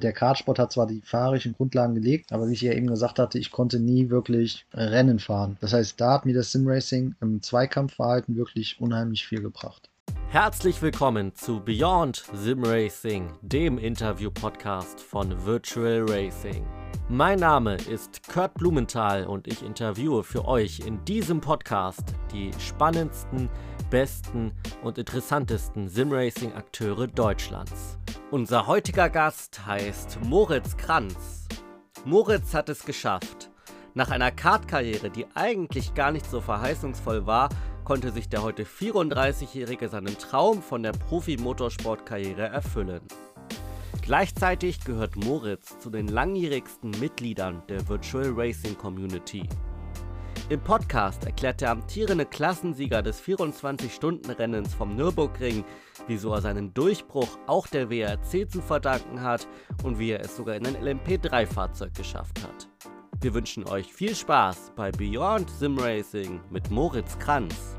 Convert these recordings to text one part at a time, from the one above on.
Der Kartsport hat zwar die fahrischen Grundlagen gelegt, aber wie ich ja eben gesagt hatte, ich konnte nie wirklich Rennen fahren. Das heißt, da hat mir das Simracing im Zweikampfverhalten wirklich unheimlich viel gebracht. Herzlich willkommen zu Beyond Sim Racing, dem Interview-Podcast von Virtual Racing. Mein Name ist Kurt Blumenthal und ich interviewe für euch in diesem Podcast die spannendsten, besten und interessantesten Simracing-Akteure Deutschlands. Unser heutiger Gast heißt Moritz Kranz. Moritz hat es geschafft. Nach einer Kartkarriere, die eigentlich gar nicht so verheißungsvoll war, konnte sich der heute 34-Jährige seinen Traum von der Profi-Motorsportkarriere erfüllen. Gleichzeitig gehört Moritz zu den langjährigsten Mitgliedern der Virtual Racing Community. Im Podcast erklärt der amtierende Klassensieger des 24-Stunden-Rennens vom Nürburgring, wieso er seinen Durchbruch auch der WRC zu verdanken hat und wie er es sogar in ein LMP3-Fahrzeug geschafft hat. Wir wünschen euch viel Spaß bei Beyond Sim Racing mit Moritz Kranz.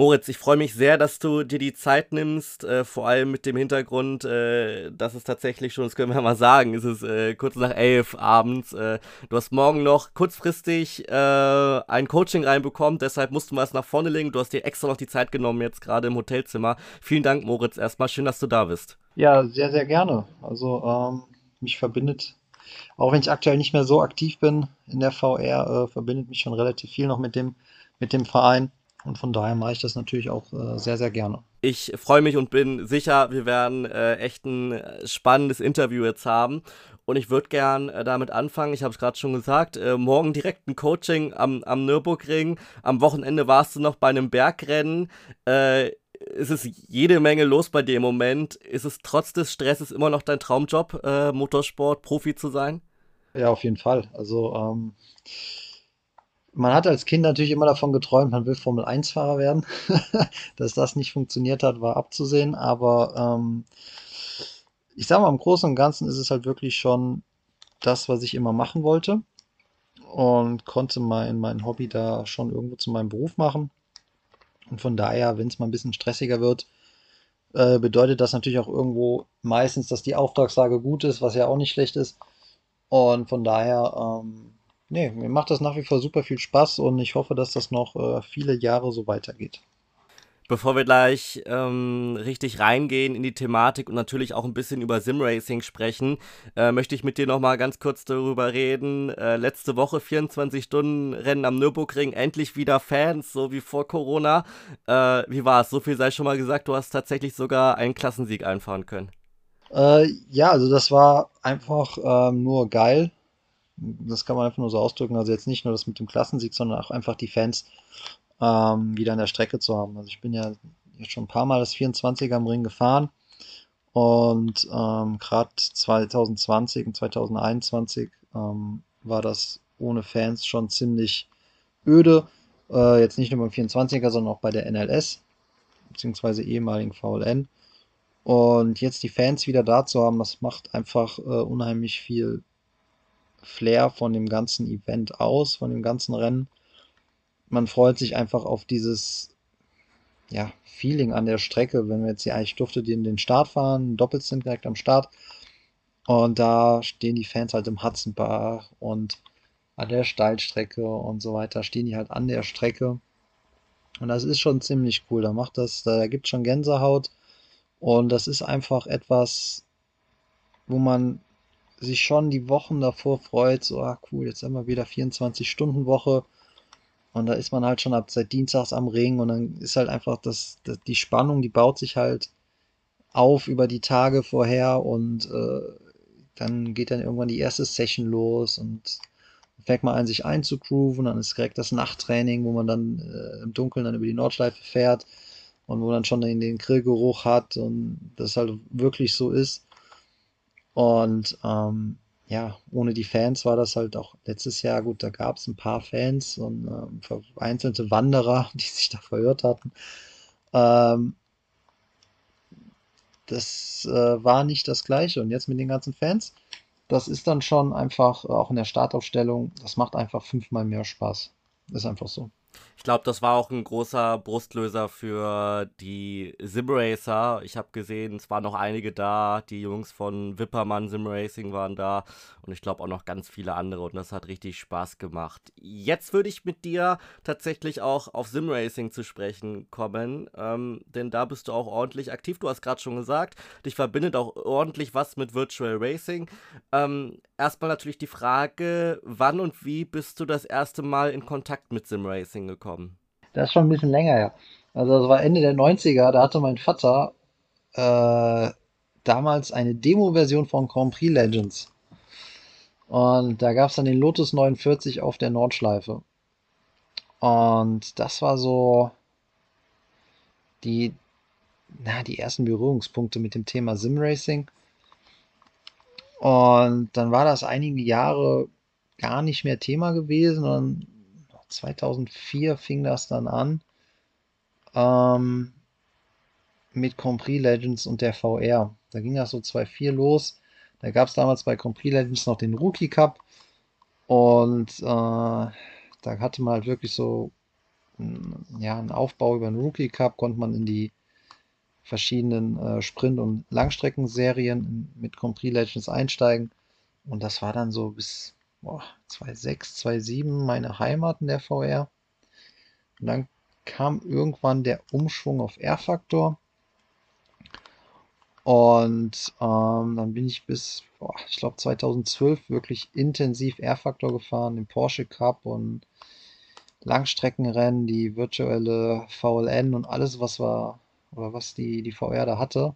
Moritz, ich freue mich sehr, dass du dir die Zeit nimmst, äh, vor allem mit dem Hintergrund, äh, dass es tatsächlich schon, das können wir mal sagen, ist es äh, kurz nach elf abends. Äh, du hast morgen noch kurzfristig äh, ein Coaching reinbekommen, deshalb musst du mal es nach vorne legen. Du hast dir extra noch die Zeit genommen, jetzt gerade im Hotelzimmer. Vielen Dank, Moritz, erstmal. Schön, dass du da bist. Ja, sehr, sehr gerne. Also, ähm, mich verbindet, auch wenn ich aktuell nicht mehr so aktiv bin in der VR, äh, verbindet mich schon relativ viel noch mit dem, mit dem Verein. Und von daher mache ich das natürlich auch äh, sehr, sehr gerne. Ich freue mich und bin sicher, wir werden äh, echt ein äh, spannendes Interview jetzt haben. Und ich würde gern äh, damit anfangen, ich habe es gerade schon gesagt, äh, morgen direkt ein Coaching am, am Nürburgring. Am Wochenende warst du noch bei einem Bergrennen. Äh, es ist jede Menge los bei dir im Moment. Ist es trotz des Stresses immer noch dein Traumjob, Motorsport, Profi zu sein? Ja, auf jeden Fall. Also ähm, man hat als Kind natürlich immer davon geträumt, man will Formel-1-Fahrer werden. Dass das nicht funktioniert hat, war abzusehen. Aber ähm, ich sage mal, im Großen und Ganzen ist es halt wirklich schon das, was ich immer machen wollte. Und konnte mein, mein Hobby da schon irgendwo zu meinem Beruf machen. Und von daher, wenn es mal ein bisschen stressiger wird, äh, bedeutet das natürlich auch irgendwo meistens, dass die Auftragslage gut ist, was ja auch nicht schlecht ist. Und von daher ähm, nee, mir macht das nach wie vor super viel Spaß und ich hoffe, dass das noch äh, viele Jahre so weitergeht. Bevor wir gleich ähm, richtig reingehen in die Thematik und natürlich auch ein bisschen über Simracing sprechen, äh, möchte ich mit dir nochmal ganz kurz darüber reden. Äh, letzte Woche 24 Stunden Rennen am Nürburgring, endlich wieder Fans, so wie vor Corona. Äh, wie war es? So viel sei schon mal gesagt, du hast tatsächlich sogar einen Klassensieg einfahren können. Äh, ja, also das war einfach ähm, nur geil das kann man einfach nur so ausdrücken. Also jetzt nicht nur das mit dem Klassensieg, sondern auch einfach die Fans ähm, wieder an der Strecke zu haben. Also ich bin ja jetzt schon ein paar Mal das 24er am Ring gefahren und ähm, gerade 2020 und 2021 ähm, war das ohne Fans schon ziemlich öde. Äh, jetzt nicht nur beim 24er, sondern auch bei der NLS beziehungsweise ehemaligen VLN. Und jetzt die Fans wieder da zu haben, das macht einfach äh, unheimlich viel Flair von dem ganzen Event aus, von dem ganzen Rennen. Man freut sich einfach auf dieses ja, Feeling an der Strecke, wenn wir jetzt hier eigentlich durfte in den Start fahren, doppelt sind direkt am Start. Und da stehen die Fans halt im Hudson-Bach und an der Steilstrecke und so weiter, stehen die halt an der Strecke. Und das ist schon ziemlich cool. Da macht das, da gibt schon Gänsehaut. Und das ist einfach etwas, wo man sich schon die Wochen davor freut, so, ah cool, jetzt haben wir wieder 24-Stunden-Woche. Und da ist man halt schon ab seit Dienstags am Ring und dann ist halt einfach das, das die Spannung, die baut sich halt auf über die Tage vorher und äh, dann geht dann irgendwann die erste Session los und fängt man an, sich einzugrooven, dann ist direkt das Nachttraining, wo man dann äh, im Dunkeln dann über die Nordschleife fährt und wo dann schon den Grillgeruch hat und das halt wirklich so ist. Und ähm, ja, ohne die Fans war das halt auch letztes Jahr gut. Da gab es ein paar Fans und ähm, vereinzelte Wanderer, die sich da verirrt hatten. Ähm, das äh, war nicht das Gleiche. Und jetzt mit den ganzen Fans, das ist dann schon einfach, auch in der Startaufstellung, das macht einfach fünfmal mehr Spaß. Ist einfach so. Ich glaube, das war auch ein großer Brustlöser für die Simracer. Ich habe gesehen, es waren noch einige da. Die Jungs von Wippermann Simracing waren da und ich glaube auch noch ganz viele andere und das hat richtig Spaß gemacht. Jetzt würde ich mit dir tatsächlich auch auf Simracing zu sprechen kommen, ähm, denn da bist du auch ordentlich aktiv. Du hast gerade schon gesagt, dich verbindet auch ordentlich was mit Virtual Racing. Ähm, erstmal natürlich die Frage, wann und wie bist du das erste Mal in Kontakt mit Simracing gekommen? Bekommen? Das ist schon ein bisschen länger her. Also das war Ende der 90er, da hatte mein Vater äh, damals eine Demo-Version von Grand Prix Legends. Und da gab es dann den Lotus 49 auf der Nordschleife. Und das war so die, na, die ersten Berührungspunkte mit dem Thema Simracing. Und dann war das einige Jahre gar nicht mehr Thema gewesen. Und 2004 fing das dann an ähm, mit Compris Legends und der VR. Da ging das so 2.4 los. Da gab es damals bei Compris Legends noch den Rookie Cup und äh, da hatte man halt wirklich so ja, einen Aufbau über den Rookie Cup, konnte man in die verschiedenen äh, Sprint- und Langstreckenserien mit Compris Legends einsteigen. Und das war dann so bis boah, 2006, 2007 meine Heimat in der VR. Und dann kam irgendwann der Umschwung auf R-Faktor. Und ähm, dann bin ich bis, boah, ich glaube 2012 wirklich intensiv R-Faktor gefahren, im Porsche Cup und Langstreckenrennen, die virtuelle VLN und alles, was war, oder was die, die VR da hatte.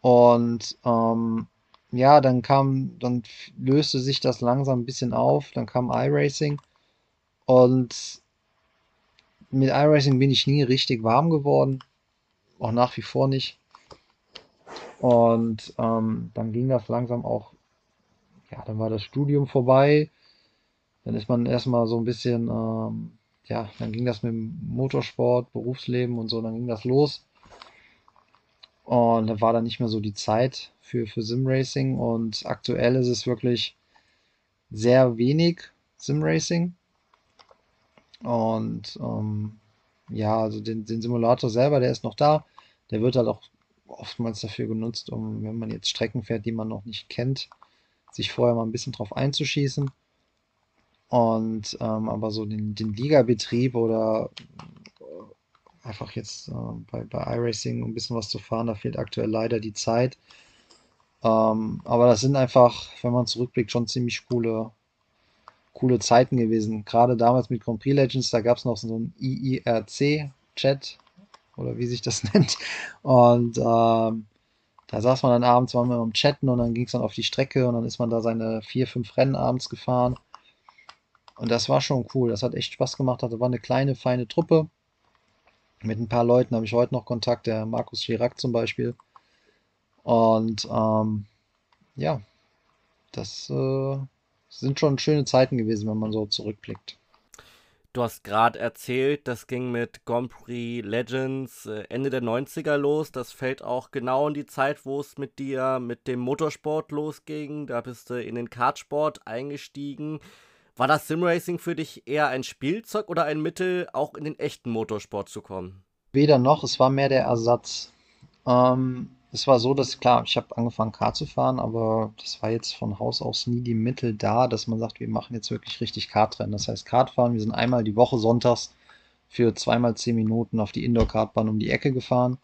Und ähm, ja, dann kam, dann löste sich das langsam ein bisschen auf. Dann kam iRacing und mit iRacing bin ich nie richtig warm geworden. Auch nach wie vor nicht. Und ähm, dann ging das langsam auch, ja, dann war das Studium vorbei. Dann ist man erstmal so ein bisschen, ähm, ja, dann ging das mit dem Motorsport, Berufsleben und so, dann ging das los. Und da war dann nicht mehr so die Zeit für, für Simracing. Und aktuell ist es wirklich sehr wenig Simracing. Und ähm, ja, also den, den Simulator selber, der ist noch da. Der wird halt auch oftmals dafür genutzt, um, wenn man jetzt Strecken fährt, die man noch nicht kennt, sich vorher mal ein bisschen drauf einzuschießen. Und ähm, aber so den, den Ligabetrieb oder einfach jetzt äh, bei, bei iRacing ein bisschen was zu fahren. Da fehlt aktuell leider die Zeit. Ähm, aber das sind einfach, wenn man zurückblickt, schon ziemlich coole, coole Zeiten gewesen. Gerade damals mit Grand Prix Legends, da gab es noch so einen IIRC-Chat oder wie sich das nennt. Und ähm, da saß man dann abends, waren wir am Chatten und dann ging es dann auf die Strecke und dann ist man da seine vier, fünf Rennen abends gefahren. Und das war schon cool. Das hat echt Spaß gemacht. Das war eine kleine, feine Truppe. Mit ein paar Leuten habe ich heute noch Kontakt, der Markus Chirac zum Beispiel. Und ähm, ja, das äh, sind schon schöne Zeiten gewesen, wenn man so zurückblickt. Du hast gerade erzählt, das ging mit Grand Prix Legends äh, Ende der 90er los. Das fällt auch genau in die Zeit, wo es mit dir mit dem Motorsport losging. Da bist du in den Kartsport eingestiegen. War das Simracing für dich eher ein Spielzeug oder ein Mittel, auch in den echten Motorsport zu kommen? Weder noch, es war mehr der Ersatz. Ähm, es war so, dass klar, ich habe angefangen Kart zu fahren, aber das war jetzt von Haus aus nie die Mittel da, dass man sagt, wir machen jetzt wirklich richtig Kartrennen. Das heißt, Kartfahren, wir sind einmal die Woche sonntags für zweimal zehn Minuten auf die Indoor-Kartbahn um die Ecke gefahren.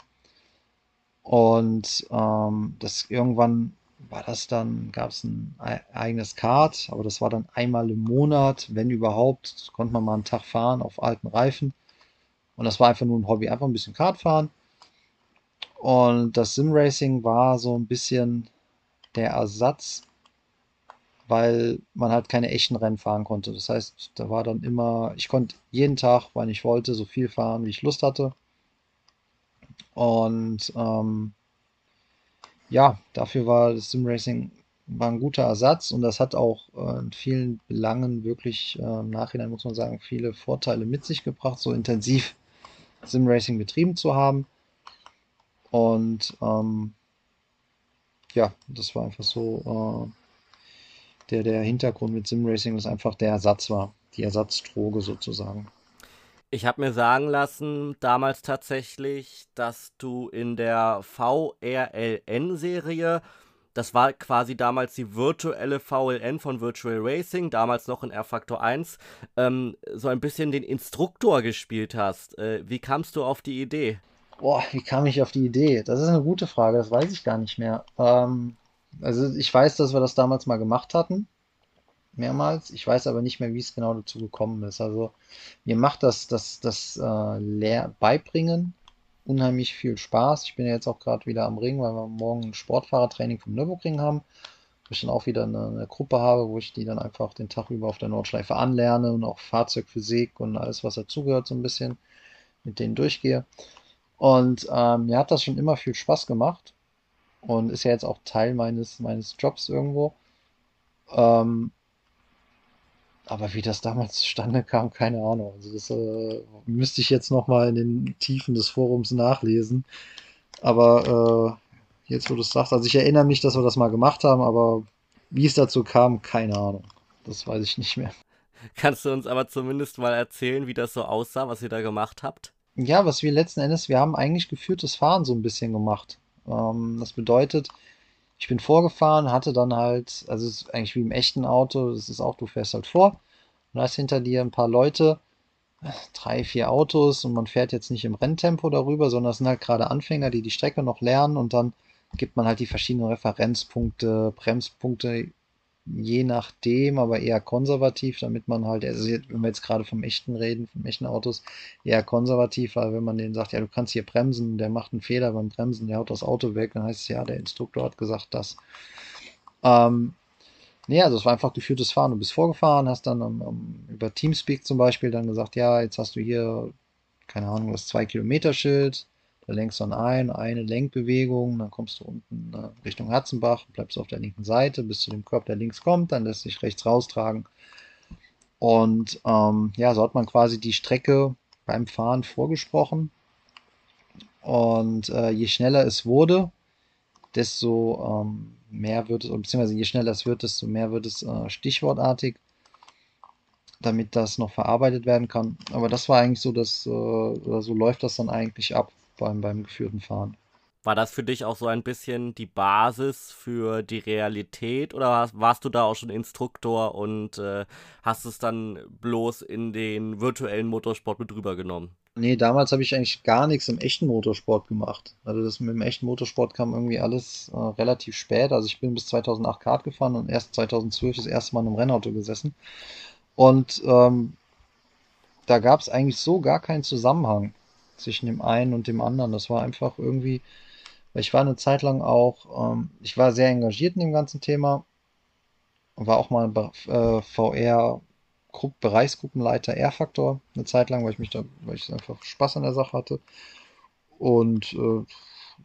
Und ähm, das irgendwann war das dann, gab es ein eigenes Kart, aber das war dann einmal im Monat, wenn überhaupt, konnte man mal einen Tag fahren auf alten Reifen. Und das war einfach nur ein Hobby, einfach ein bisschen Kart fahren. Und das Simracing war so ein bisschen der Ersatz, weil man halt keine echten Rennen fahren konnte. Das heißt, da war dann immer, ich konnte jeden Tag, wann ich wollte, so viel fahren, wie ich Lust hatte. Und ähm, ja, dafür war das Simracing war ein guter Ersatz und das hat auch äh, in vielen Belangen wirklich äh, im Nachhinein, muss man sagen, viele Vorteile mit sich gebracht, so intensiv Simracing betrieben zu haben. Und ähm, ja, das war einfach so äh, der, der Hintergrund mit Simracing, dass einfach der Ersatz war. die Ersatzdroge sozusagen. Ich habe mir sagen lassen, damals tatsächlich, dass du in der VRLN-Serie, das war quasi damals die virtuelle VLN von Virtual Racing, damals noch in R-Factor 1, ähm, so ein bisschen den Instruktor gespielt hast. Äh, wie kamst du auf die Idee? Boah, wie kam ich auf die Idee? Das ist eine gute Frage, das weiß ich gar nicht mehr. Ähm, also ich weiß, dass wir das damals mal gemacht hatten mehrmals. Ich weiß aber nicht mehr, wie es genau dazu gekommen ist. Also mir macht das, das, das äh, Lehr Beibringen unheimlich viel Spaß. Ich bin ja jetzt auch gerade wieder am Ring, weil wir morgen ein Sportfahrertraining vom Nürburgring haben. Wo ich dann auch wieder eine, eine, Gruppe habe, wo ich die dann einfach den Tag über auf der Nordschleife anlerne und auch Fahrzeugphysik und alles, was dazugehört, so ein bisschen mit denen durchgehe. Und ähm, mir hat das schon immer viel Spaß gemacht und ist ja jetzt auch Teil meines, meines Jobs irgendwo. Ähm, aber wie das damals zustande kam, keine Ahnung. Also das äh, müsste ich jetzt nochmal in den Tiefen des Forums nachlesen. Aber äh, jetzt, wo du es sagst, also ich erinnere mich, dass wir das mal gemacht haben, aber wie es dazu kam, keine Ahnung. Das weiß ich nicht mehr. Kannst du uns aber zumindest mal erzählen, wie das so aussah, was ihr da gemacht habt? Ja, was wir letzten Endes, wir haben eigentlich geführtes Fahren so ein bisschen gemacht. Ähm, das bedeutet, ich bin vorgefahren, hatte dann halt, also es ist eigentlich wie im echten Auto, das ist auch, du fährst halt vor und hast hinter dir ein paar Leute, drei, vier Autos und man fährt jetzt nicht im Renntempo darüber, sondern es sind halt gerade Anfänger, die die Strecke noch lernen und dann gibt man halt die verschiedenen Referenzpunkte, Bremspunkte je nachdem, aber eher konservativ, damit man halt, also wenn wir jetzt gerade vom echten reden, vom echten Autos, eher konservativ, weil wenn man denen sagt, ja, du kannst hier bremsen, der macht einen Fehler beim Bremsen, der haut das Auto weg, dann heißt es ja, der Instruktor hat gesagt das. Ähm, nee, also es war einfach geführtes Fahren. Du bist vorgefahren, hast dann um, um, über Teamspeak zum Beispiel dann gesagt, ja, jetzt hast du hier, keine Ahnung, das 2-Kilometer-Schild, da lenkst du dann ein, eine Lenkbewegung, dann kommst du unten äh, Richtung Hatzenbach, bleibst auf der linken Seite bis zu dem Körper, der links kommt, dann lässt sich rechts raustragen. Und ähm, ja, so hat man quasi die Strecke beim Fahren vorgesprochen. Und äh, je schneller es wurde, desto ähm, mehr wird es, beziehungsweise je schneller es wird, desto mehr wird es äh, stichwortartig, damit das noch verarbeitet werden kann. Aber das war eigentlich so, dass, äh, so läuft das dann eigentlich ab beim, beim geführten Fahren. War das für dich auch so ein bisschen die Basis für die Realität oder warst du da auch schon Instruktor und äh, hast es dann bloß in den virtuellen Motorsport mit rübergenommen? Nee, damals habe ich eigentlich gar nichts im echten Motorsport gemacht. Also das mit dem echten Motorsport kam irgendwie alles äh, relativ spät. Also ich bin bis 2008 Kart gefahren und erst 2012 das erste Mal in einem Rennauto gesessen. Und ähm, da gab es eigentlich so gar keinen Zusammenhang zwischen dem einen und dem anderen. Das war einfach irgendwie, weil ich war eine Zeit lang auch, ähm, ich war sehr engagiert in dem ganzen Thema, war auch mal äh, VR Bereichsgruppenleiter R-Faktor eine Zeit lang, weil ich mich da, weil ich einfach Spaß an der Sache hatte. Und äh,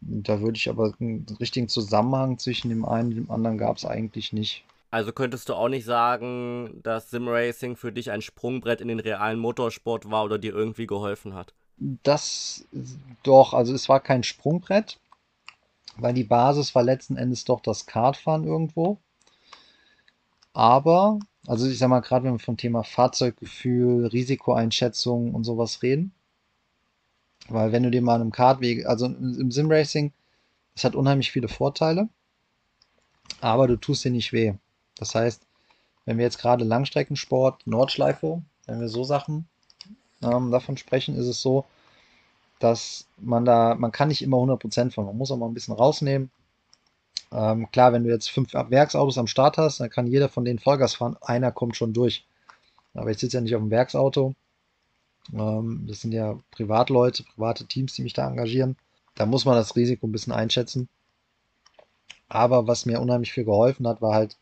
da würde ich aber einen richtigen Zusammenhang zwischen dem einen und dem anderen gab es eigentlich nicht. Also könntest du auch nicht sagen, dass Simracing für dich ein Sprungbrett in den realen Motorsport war oder dir irgendwie geholfen hat? Das doch, also es war kein Sprungbrett, weil die Basis war letzten Endes doch das Kartfahren irgendwo. Aber, also ich sag mal, gerade wenn wir vom Thema Fahrzeuggefühl, Risikoeinschätzung und sowas reden, weil wenn du dir mal im Kartweg, also im Simracing, es hat unheimlich viele Vorteile, aber du tust dir nicht weh. Das heißt, wenn wir jetzt gerade Langstreckensport, Nordschleife, wenn wir so Sachen ähm, davon sprechen, ist es so, dass man da, man kann nicht immer 100% von, man muss auch mal ein bisschen rausnehmen. Ähm, klar, wenn du jetzt fünf Werksautos am Start hast, dann kann jeder von denen Vollgas fahren, einer kommt schon durch. Aber ich sitze ja nicht auf dem Werksauto. Ähm, das sind ja Privatleute, private Teams, die mich da engagieren. Da muss man das Risiko ein bisschen einschätzen. Aber was mir unheimlich viel geholfen hat, war halt,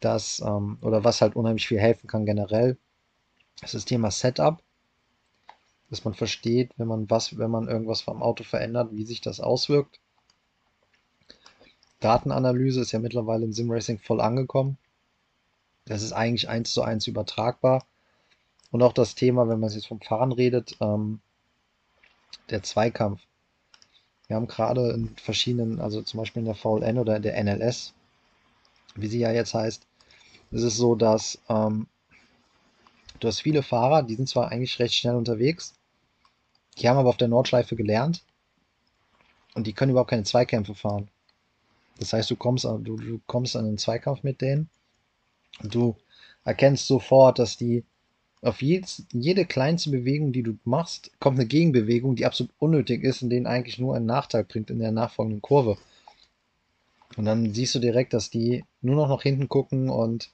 dass, ähm, oder was halt unheimlich viel helfen kann generell, ist das Thema Setup dass man versteht, wenn man was, wenn man irgendwas vom Auto verändert, wie sich das auswirkt. Datenanalyse ist ja mittlerweile im Simracing voll angekommen. Das ist eigentlich eins zu eins übertragbar. Und auch das Thema, wenn man jetzt vom Fahren redet, ähm, der Zweikampf. Wir haben gerade in verschiedenen, also zum Beispiel in der VLN oder in der NLS, wie sie ja jetzt heißt, ist es so, dass ähm, Du hast viele Fahrer, die sind zwar eigentlich recht schnell unterwegs, die haben aber auf der Nordschleife gelernt und die können überhaupt keine Zweikämpfe fahren. Das heißt, du kommst, du, du kommst an einen Zweikampf mit denen und du erkennst sofort, dass die auf jedes, jede kleinste Bewegung, die du machst, kommt eine Gegenbewegung, die absolut unnötig ist und denen eigentlich nur einen Nachteil bringt in der nachfolgenden Kurve. Und dann siehst du direkt, dass die nur noch nach hinten gucken und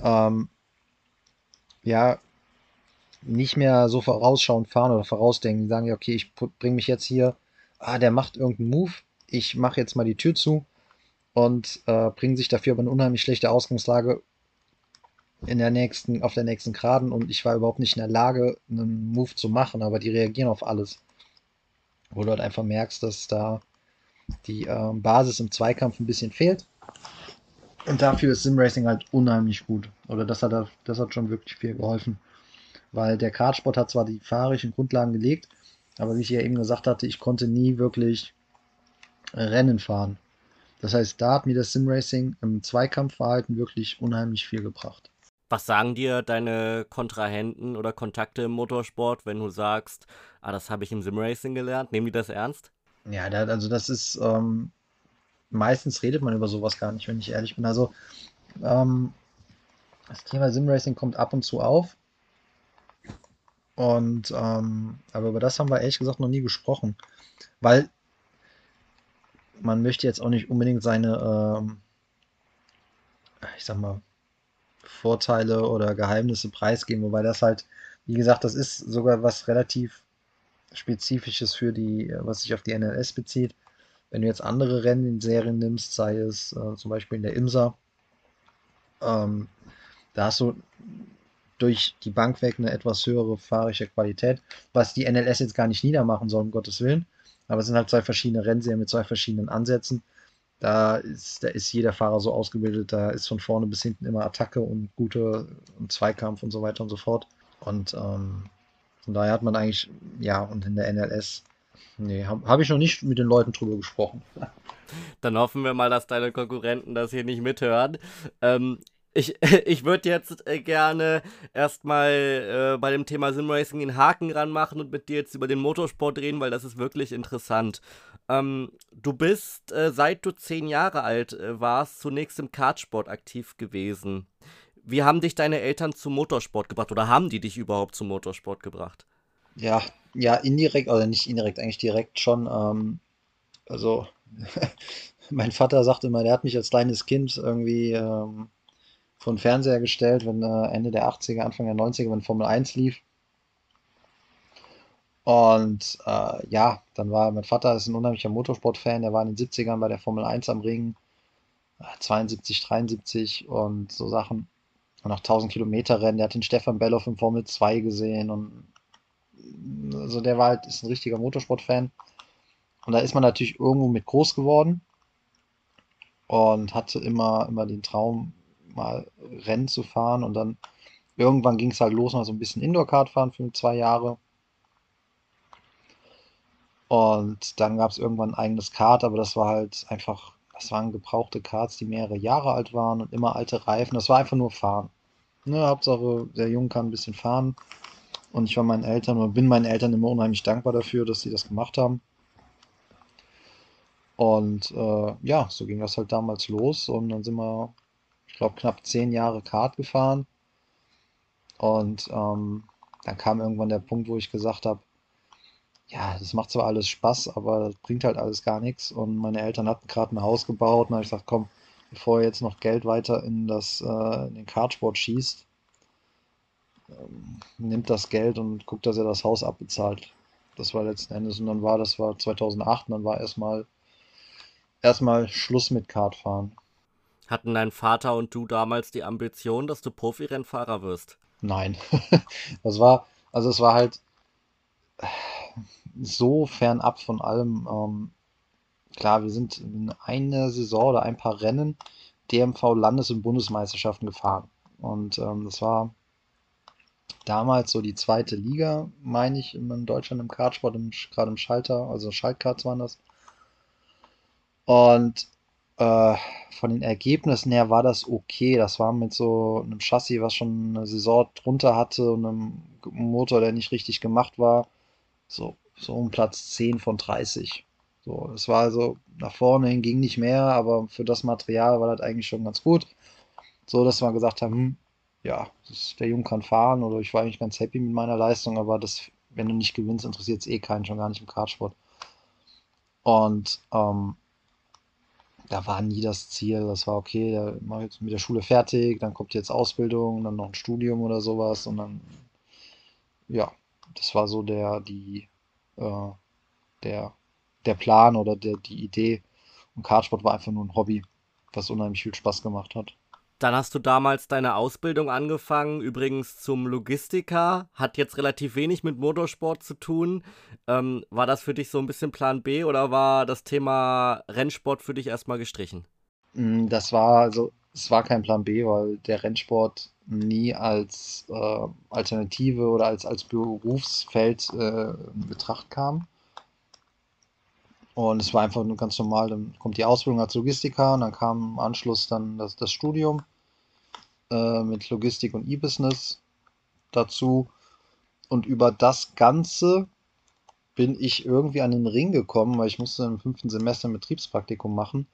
ähm, ja, nicht mehr so vorausschauend fahren oder vorausdenken. Die sagen ja, okay, ich bringe mich jetzt hier, ah, der macht irgendeinen Move, ich mache jetzt mal die Tür zu und äh, bringen sich dafür aber eine unheimlich schlechte Ausgangslage in der nächsten, auf der nächsten Geraden und ich war überhaupt nicht in der Lage, einen Move zu machen, aber die reagieren auf alles. Wo du halt einfach merkst, dass da die äh, Basis im Zweikampf ein bisschen fehlt. Und dafür ist Simracing halt unheimlich gut. Oder das hat, das hat schon wirklich viel geholfen. Weil der Kartsport hat zwar die fahrischen Grundlagen gelegt, aber wie ich ja eben gesagt hatte, ich konnte nie wirklich Rennen fahren. Das heißt, da hat mir das Simracing im Zweikampfverhalten wirklich unheimlich viel gebracht. Was sagen dir deine Kontrahenten oder Kontakte im Motorsport, wenn du sagst, ah, das habe ich im Simracing gelernt? Nehmen die das ernst? Ja, also das ist, ähm, meistens redet man über sowas gar nicht, wenn ich ehrlich bin. Also, ähm, das Thema Simracing kommt ab und zu auf. Und, ähm, aber über das haben wir ehrlich gesagt noch nie gesprochen. Weil man möchte jetzt auch nicht unbedingt seine, ähm, ich sag mal, Vorteile oder Geheimnisse preisgeben, wobei das halt, wie gesagt, das ist sogar was relativ Spezifisches für die, was sich auf die NLS bezieht. Wenn du jetzt andere Rennen in Serien nimmst, sei es äh, zum Beispiel in der IMSA, ähm, da hast du durch die Bank weg eine etwas höhere fahrische Qualität, was die NLS jetzt gar nicht niedermachen soll, um Gottes Willen. Aber es sind halt zwei verschiedene Rennserien mit zwei verschiedenen Ansätzen. Da ist, da ist jeder Fahrer so ausgebildet, da ist von vorne bis hinten immer Attacke und gute und Zweikampf und so weiter und so fort. Und ähm, von daher hat man eigentlich, ja, und in der NLS, nee, habe hab ich noch nicht mit den Leuten drüber gesprochen. Dann hoffen wir mal, dass deine Konkurrenten das hier nicht mithören. Ähm, ich, ich würde jetzt äh, gerne erstmal äh, bei dem Thema Simracing den Haken ranmachen und mit dir jetzt über den Motorsport reden, weil das ist wirklich interessant. Ähm, du bist, äh, seit du zehn Jahre alt äh, warst, zunächst im Kartsport aktiv gewesen. Wie haben dich deine Eltern zum Motorsport gebracht oder haben die dich überhaupt zum Motorsport gebracht? Ja, ja, indirekt, oder nicht indirekt, eigentlich direkt schon. Ähm, also, mein Vater sagte immer, der hat mich als kleines Kind irgendwie ähm, vor den Fernseher gestellt, wenn äh, Ende der 80er, Anfang der 90er, wenn Formel 1 lief. Und äh, ja, dann war mein Vater ist ein unheimlicher Motorsport-Fan, der war in den 70ern bei der Formel 1 am Ring, 72, äh, 73 und so Sachen und nach 1000 Kilometer Rennen. Der hat den Stefan Belloff in Formel 2 gesehen und also der war halt, ist ein richtiger Motorsport-Fan. Und da ist man natürlich irgendwo mit groß geworden und hatte immer, immer den Traum, mal Rennen zu fahren. Und dann irgendwann ging es halt los, mal so ein bisschen Indoor-Kart fahren für zwei Jahre. Und dann gab es irgendwann ein eigenes Kart, aber das war halt einfach das waren gebrauchte Karts, die mehrere Jahre alt waren und immer alte Reifen. Das war einfach nur fahren. Ne, Hauptsache, der Junge kann ein bisschen fahren. Und ich war meinen Eltern und bin meinen Eltern immer unheimlich dankbar dafür, dass sie das gemacht haben. Und äh, ja, so ging das halt damals los. Und dann sind wir, ich glaube, knapp zehn Jahre Kart gefahren. Und ähm, dann kam irgendwann der Punkt, wo ich gesagt habe, ja, das macht zwar alles Spaß, aber das bringt halt alles gar nichts. Und meine Eltern hatten gerade ein Haus gebaut und habe ich gesagt, komm, bevor er jetzt noch Geld weiter in, das, äh, in den Kartsport schießt, ähm, nimmt das Geld und guckt, dass er das Haus abbezahlt. Das war letzten Endes und dann war, das war 2008 und dann war erstmal erstmal Schluss mit Kartfahren. Hatten dein Vater und du damals die Ambition, dass du Profirennfahrer wirst? Nein. das war, also es war halt, so fernab von allem. Ähm, klar, wir sind in einer Saison oder ein paar Rennen DMV Landes- und Bundesmeisterschaften gefahren. Und ähm, das war damals so die zweite Liga, meine ich, in Deutschland im Kartsport, gerade im Schalter, also Schaltkarts waren das. Und Äh, von den Ergebnissen her war das okay. Das war mit so einem Chassis, was schon eine Saison drunter hatte und einem Motor, der nicht richtig gemacht war. So, so um Platz 10 von 30. So, das war also nach vorne hin ging nicht mehr, aber für das Material war das eigentlich schon ganz gut. So, dass wir gesagt haben, hm, ja, das, der Junge kann fahren oder ich war eigentlich ganz happy mit meiner Leistung, aber das, wenn du nicht gewinnst, interessiert es eh keinen, schon gar nicht im Kartsport. Und ähm, da war nie das Ziel, das war okay, da mache ich jetzt mit der Schule fertig, dann kommt jetzt Ausbildung, dann noch ein Studium oder sowas und dann, ja, das war so der, die, äh, der, der Plan oder der, die Idee. Und Kartsport war einfach nur ein Hobby, was unheimlich viel Spaß gemacht hat. Dann hast du damals deine Ausbildung angefangen, übrigens zum Logistiker, hat jetzt relativ wenig mit Motorsport zu tun. Ähm, war das für dich so ein bisschen Plan B oder war das Thema Rennsport für dich erstmal gestrichen? Mm, das war also, es war kein Plan B, weil der Rennsport nie als äh, Alternative oder als, als Berufsfeld äh, in Betracht kam. Und es war einfach nur ganz normal. Dann kommt die Ausbildung als Logistiker und dann kam im Anschluss dann das, das Studium äh, mit Logistik und E-Business dazu. Und über das Ganze bin ich irgendwie an den Ring gekommen, weil ich musste im fünften Semester ein Betriebspraktikum machen.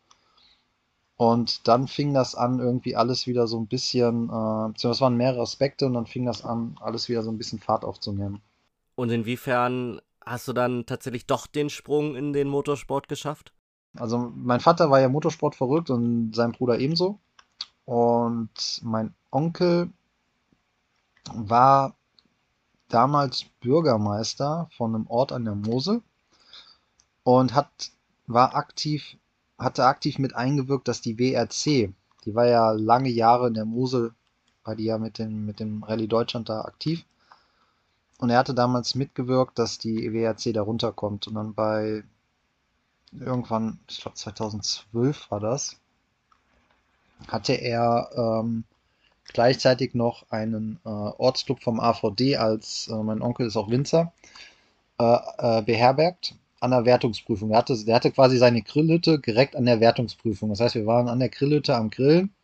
Und dann fing das an, irgendwie alles wieder so ein bisschen, äh, beziehungsweise es waren mehrere Aspekte und dann fing das an, alles wieder so ein bisschen Fahrt aufzunehmen. Und inwiefern hast du dann tatsächlich doch den Sprung in den Motorsport geschafft? Also mein Vater war ja Motorsport verrückt und sein Bruder ebenso. Und mein Onkel war damals Bürgermeister von einem Ort an der Mosel und hat, war aktiv, hatte aktiv mit eingewirkt, dass die WRC, die war ja lange Jahre in der Mosel, war die ja mit dem, mit dem Rallye Deutschland da aktiv, und er hatte damals mitgewirkt, dass die WRC da runterkommt. Und dann bei irgendwann, ich glaube 2012 war das, hatte er ähm, gleichzeitig noch einen äh, Ortsclub vom AVD als, äh, mein Onkel ist auch Winzer, äh, äh, beherbergt an der Wertungsprüfung. Er hatte, der hatte quasi seine Grillhütte direkt an der Wertungsprüfung. Das heißt, wir waren an der Grillhütte am Grillen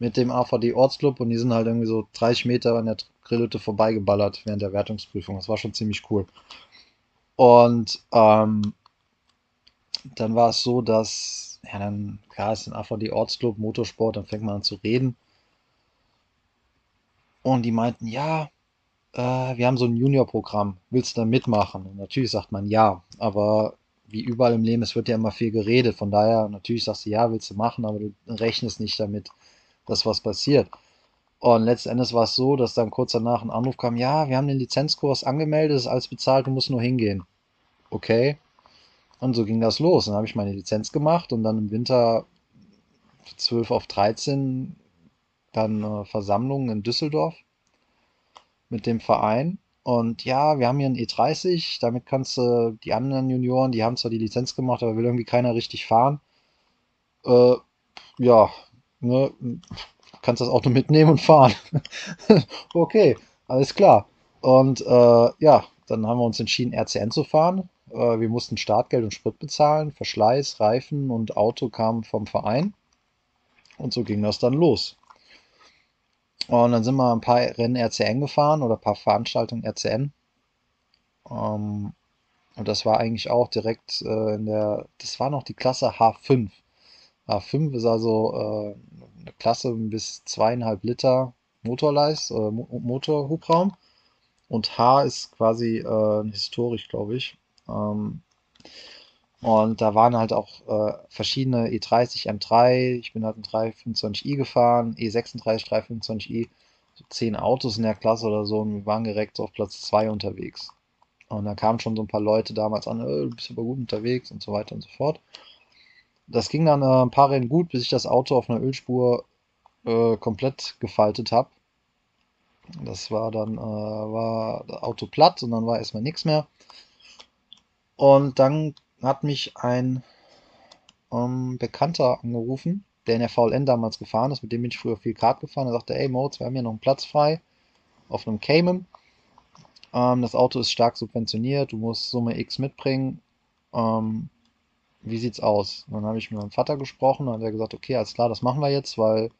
mit dem AVD Ortsclub und die sind halt irgendwie so 30 Meter an der Grillhütte vorbeigeballert während der Wertungsprüfung. Das war schon ziemlich cool. Und ähm, dann war es so, dass, ja, dann, klar, ist ein AVD Ortsclub, Motorsport, dann fängt man an zu reden. Und die meinten, ja, äh, wir haben so ein Junior-Programm, willst du da mitmachen? Und natürlich sagt man ja, aber wie überall im Leben, es wird ja immer viel geredet. Von daher, natürlich sagst du ja, willst du machen, aber du rechnest nicht damit, dass was passiert. Und letzten Endes war es so, dass dann kurz danach ein Anruf kam, ja, wir haben den Lizenzkurs angemeldet, ist alles bezahlt, du musst nur hingehen. Okay. Und so ging das los. Dann habe ich meine Lizenz gemacht und dann im Winter 12 auf 13 dann äh, Versammlungen in Düsseldorf mit dem Verein. Und ja, wir haben hier einen E30, damit kannst du die anderen Junioren, die haben zwar die Lizenz gemacht, aber will irgendwie keiner richtig fahren. Äh, ja, ne, kannst das Auto mitnehmen und fahren. okay, alles klar. Und äh, ja, dann haben wir uns entschieden, RCN zu fahren. Äh, wir mussten Startgeld und Sprit bezahlen, Verschleiß, Reifen und Auto kamen vom Verein. Und so ging das dann los. Und dann sind wir ein paar Rennen RCN gefahren oder ein paar Veranstaltungen RCN. Ähm, und das war eigentlich auch direkt äh, in der, das war noch die Klasse H5. H5 ist also äh, eine Klasse bis zweieinhalb Liter Motorleist, äh, Motorhubraum. Und H ist quasi äh, historisch, glaube ich. Ähm, und da waren halt auch äh, verschiedene E30 M3. Ich bin halt ein 325i gefahren, E36 325i. So zehn Autos in der Klasse oder so. Und wir waren direkt auf Platz 2 unterwegs. Und da kamen schon so ein paar Leute damals an, äh, du bist aber gut unterwegs und so weiter und so fort. Das ging dann äh, ein paar Rennen gut, bis ich das Auto auf einer Ölspur äh, komplett gefaltet habe. Das war dann, äh, war das Auto platt und dann war erstmal nichts mehr. Und dann hat mich ein ähm, Bekannter angerufen, der in der VLN damals gefahren ist, mit dem bin ich früher viel Kart gefahren. Er sagte, ey Moritz, wir haben hier noch einen Platz frei auf einem Cayman. Ähm, das Auto ist stark subventioniert, du musst Summe X mitbringen. Ähm, wie sieht's aus? Und dann habe ich mit meinem Vater gesprochen und hat er gesagt, okay, alles klar, das machen wir jetzt, weil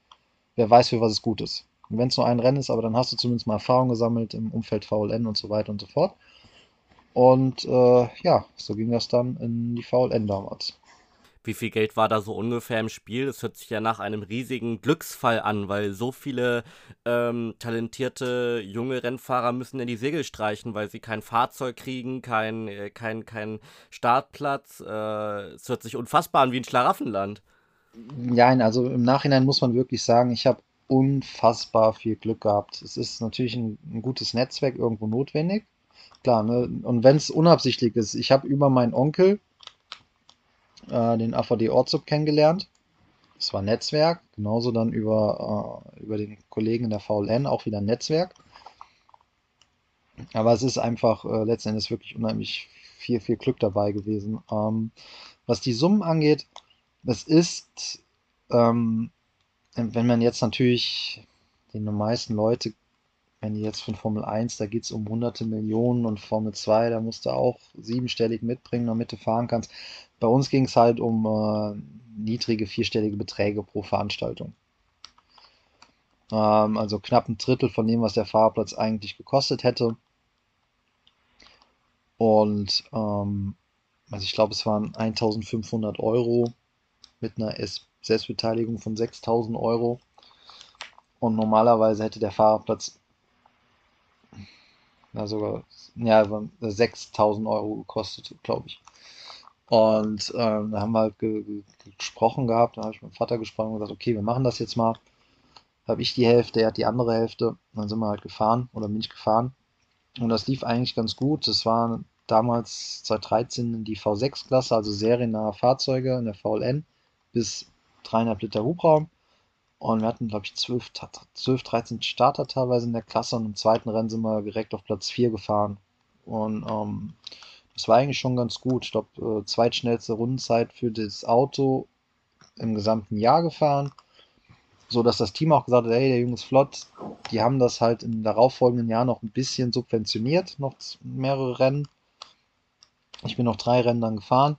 wer weiß, für was es gut ist. Und wenn es nur ein Rennen ist, aber dann hast du zumindest mal Erfahrung gesammelt im Umfeld VLN und so weiter und so fort. Und äh, ja, so ging das dann in die VLN damals. Wie viel Geld war da so ungefähr im Spiel? Das hört sich ja nach einem riesigen Glücksfall an, weil so viele ähm, talentierte junge Rennfahrer müssen in die Segel streichen, weil sie kein Fahrzeug kriegen, kein, äh, kein, kein Startplatz. Äh, es hört sich unfassbar an wie ein Schlaraffenland. Ja, also im Nachhinein muss man wirklich sagen, ich habe unfassbar viel Glück gehabt. Es ist natürlich ein, ein gutes Netzwerk irgendwo notwendig. Klar, ne? Und wenn es unabsichtlich ist, ich habe über meinen Onkel äh, den AVD Ortsub kennengelernt. Das war Netzwerk, genauso dann über, äh, über den Kollegen in der VLN auch wieder Netzwerk. Aber es ist einfach äh, letzten Endes wirklich unheimlich viel, viel Glück dabei gewesen. Ähm, was die Summen angeht, das ist, ähm, wenn man jetzt natürlich den meisten Leute wenn jetzt von Formel 1, da geht es um hunderte Millionen und Formel 2, da musst du auch siebenstellig mitbringen, damit du fahren kannst. Bei uns ging es halt um äh, niedrige vierstellige Beträge pro Veranstaltung. Ähm, also knapp ein Drittel von dem, was der Fahrplatz eigentlich gekostet hätte. Und ähm, also ich glaube, es waren 1500 Euro mit einer Selbstbeteiligung von 6000 Euro. Und normalerweise hätte der Fahrplatz ja, sogar, ja, 6000 Euro gekostet, glaube ich. Und ähm, da haben wir halt ge ge gesprochen gehabt, da habe ich mit dem Vater gesprochen und gesagt, okay, wir machen das jetzt mal. Habe ich die Hälfte, er hat die andere Hälfte. Dann sind wir halt gefahren oder bin ich gefahren. Und das lief eigentlich ganz gut. Das war damals 2013 die V6-Klasse, also seriennahe Fahrzeuge in der VLN bis 300 Liter Hubraum. Und wir hatten, glaube ich, 12, 12, 13 Starter teilweise in der Klasse und im zweiten Rennen sind wir direkt auf Platz 4 gefahren. Und ähm, das war eigentlich schon ganz gut. Ich glaube, äh, zweitschnellste Rundenzeit für das Auto im gesamten Jahr gefahren. So dass das Team auch gesagt hat, hey, der Junge ist flott. Die haben das halt im darauffolgenden Jahr noch ein bisschen subventioniert, noch mehrere Rennen. Ich bin noch drei Rennen dann gefahren.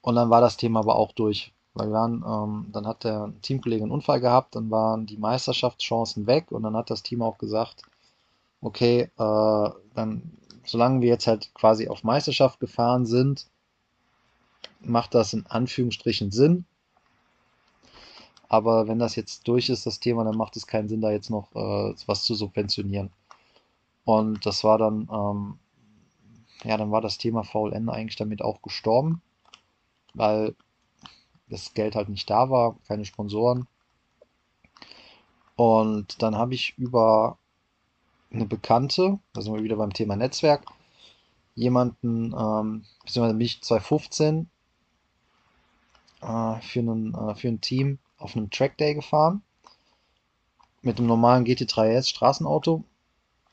Und dann war das Thema aber auch durch. Weil wir waren, ähm, dann hat der Teamkollege einen Unfall gehabt, dann waren die Meisterschaftschancen weg und dann hat das Team auch gesagt, okay, äh, dann, solange wir jetzt halt quasi auf Meisterschaft gefahren sind, macht das in Anführungsstrichen Sinn. Aber wenn das jetzt durch ist, das Thema, dann macht es keinen Sinn, da jetzt noch äh, was zu subventionieren. Und das war dann, ähm, ja, dann war das Thema VLN eigentlich damit auch gestorben, weil das Geld halt nicht da war, keine Sponsoren. Und dann habe ich über eine Bekannte, da sind wir wieder beim Thema Netzwerk, jemanden, ähm, beziehungsweise mich 2015 äh, für, einen, äh, für ein Team auf einem Track Day gefahren. Mit einem normalen GT3S Straßenauto,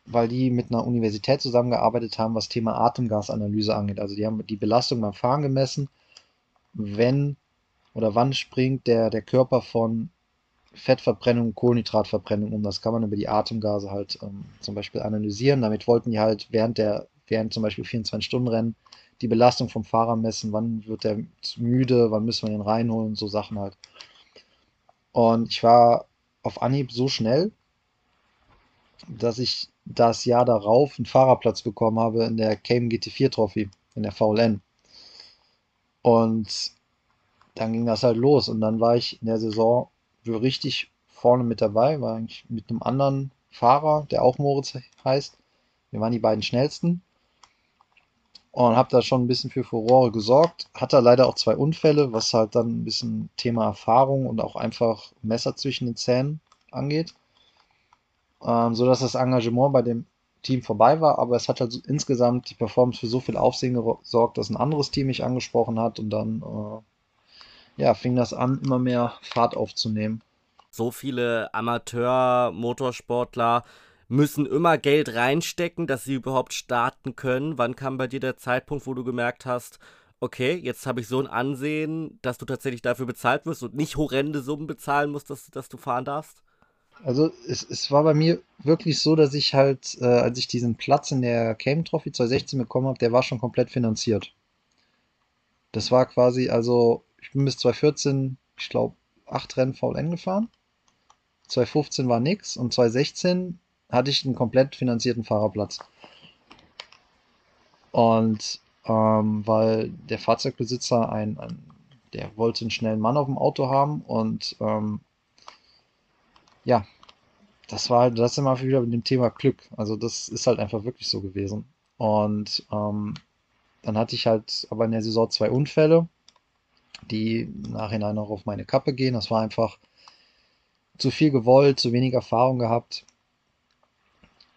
weil die mit einer Universität zusammengearbeitet haben, was Thema Atemgasanalyse angeht. Also die haben die Belastung beim Fahren gemessen, wenn oder wann springt der, der Körper von Fettverbrennung, Kohlenhydratverbrennung um. Das kann man über die Atemgase halt ähm, zum Beispiel analysieren. Damit wollten die halt während der, während zum Beispiel 24-Stunden-Rennen die Belastung vom Fahrer messen, wann wird der müde, wann müssen wir ihn reinholen, so Sachen halt. Und ich war auf Anhieb so schnell, dass ich das Jahr darauf einen Fahrerplatz bekommen habe in der Cayman GT4 Trophy, in der VLN. Und dann ging das halt los. Und dann war ich in der Saison richtig vorne mit dabei, war eigentlich mit einem anderen Fahrer, der auch Moritz heißt. Wir waren die beiden schnellsten und habe da schon ein bisschen für Furore gesorgt. Hatte leider auch zwei Unfälle, was halt dann ein bisschen Thema Erfahrung und auch einfach Messer zwischen den Zähnen angeht. Ähm, so dass das Engagement bei dem Team vorbei war, aber es hat halt so insgesamt die Performance für so viel Aufsehen gesorgt, dass ein anderes Team mich angesprochen hat und dann äh, ja, fing das an, immer mehr Fahrt aufzunehmen. So viele Amateur-Motorsportler müssen immer Geld reinstecken, dass sie überhaupt starten können. Wann kam bei dir der Zeitpunkt, wo du gemerkt hast, okay, jetzt habe ich so ein Ansehen, dass du tatsächlich dafür bezahlt wirst und nicht horrende Summen bezahlen musst, dass, dass du fahren darfst? Also es, es war bei mir wirklich so, dass ich halt, äh, als ich diesen Platz in der Cayman Trophy 2016 bekommen habe, der war schon komplett finanziert. Das war quasi, also ich bin bis 2014, ich glaube, acht Rennen VLN gefahren. 2015 war nix und 2016 hatte ich einen komplett finanzierten Fahrerplatz. Und ähm, weil der Fahrzeugbesitzer ein, ein, der wollte einen schnellen Mann auf dem Auto haben und ähm, ja, das war halt, das ist immer wieder mit dem Thema Glück. Also das ist halt einfach wirklich so gewesen. Und ähm, dann hatte ich halt aber in der Saison zwei Unfälle, die im Nachhinein auch auf meine Kappe gehen. Das war einfach zu viel gewollt, zu wenig Erfahrung gehabt.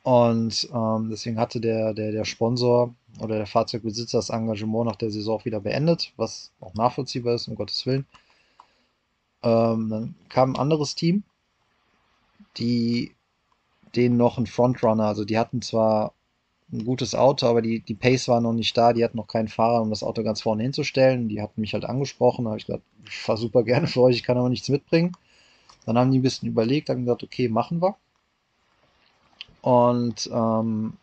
Und ähm, deswegen hatte der, der, der Sponsor oder der Fahrzeugbesitzer das Engagement nach der Saison auch wieder beendet, was auch nachvollziehbar ist, um Gottes Willen. Ähm, dann kam ein anderes Team, die denen noch ein Frontrunner, also die hatten zwar ein gutes Auto, aber die, die Pace war noch nicht da, die hatten noch keinen Fahrer, um das Auto ganz vorne hinzustellen. Die hatten mich halt angesprochen, da habe ich gesagt, ich fahre super gerne für euch, ich kann aber nichts mitbringen. Dann haben die ein bisschen überlegt, haben gesagt, okay, machen wir. Und ähm,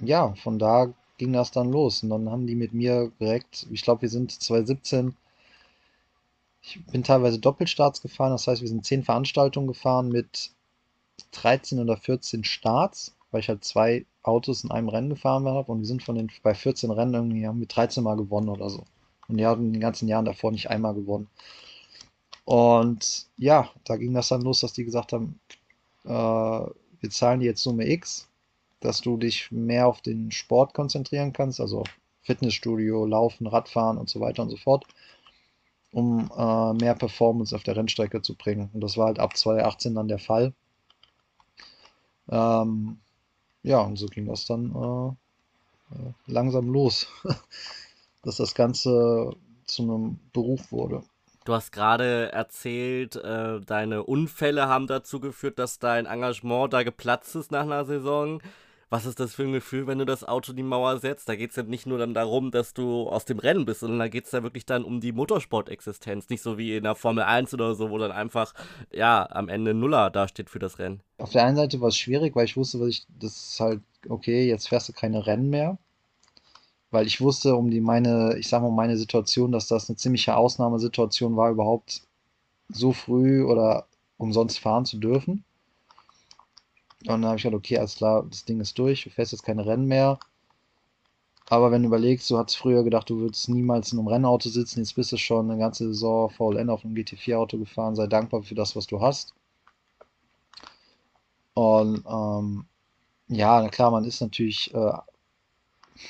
ja, von da ging das dann los. Und dann haben die mit mir direkt, ich glaube, wir sind 2017, ich bin teilweise Doppelstarts gefahren, das heißt, wir sind zehn Veranstaltungen gefahren mit 13 oder 14 Starts, weil ich halt zwei Autos in einem Rennen gefahren habe und wir sind von den bei 14 Rennen irgendwie haben wir 13 Mal gewonnen oder so. Und die haben in den ganzen Jahren davor nicht einmal gewonnen. Und ja, da ging das dann los, dass die gesagt haben, äh, wir zahlen dir jetzt Summe X, dass du dich mehr auf den Sport konzentrieren kannst, also Fitnessstudio, Laufen, Radfahren und so weiter und so fort, um äh, mehr Performance auf der Rennstrecke zu bringen. Und das war halt ab 2018 dann der Fall. Ähm, ja, und so ging das dann äh, äh langsam los, dass das Ganze zu einem Beruf wurde. Du hast gerade erzählt, äh, deine Unfälle haben dazu geführt, dass dein Engagement da geplatzt ist nach einer Saison. Was ist das für ein Gefühl, wenn du das Auto die Mauer setzt? Da geht es ja nicht nur dann darum, dass du aus dem Rennen bist, sondern da geht es ja wirklich dann um die Motorsport-Existenz. Nicht so wie in der Formel 1 oder so, wo dann einfach, ja, am Ende Nuller dasteht für das Rennen. Auf der einen Seite war es schwierig, weil ich wusste, was ich, das ist halt, okay, jetzt fährst du keine Rennen mehr weil ich wusste um die meine, ich sag mal, meine Situation, dass das eine ziemliche Ausnahmesituation war, überhaupt so früh oder umsonst fahren zu dürfen. Und dann habe ich gedacht, okay, alles klar, das Ding ist durch, du fährst jetzt keine Rennen mehr. Aber wenn du überlegst, du hattest früher gedacht, du würdest niemals in einem Rennauto sitzen, jetzt bist du schon eine ganze Saison VLN auf einem GT4-Auto gefahren, sei dankbar für das, was du hast. Und ähm, ja, klar, man ist natürlich äh,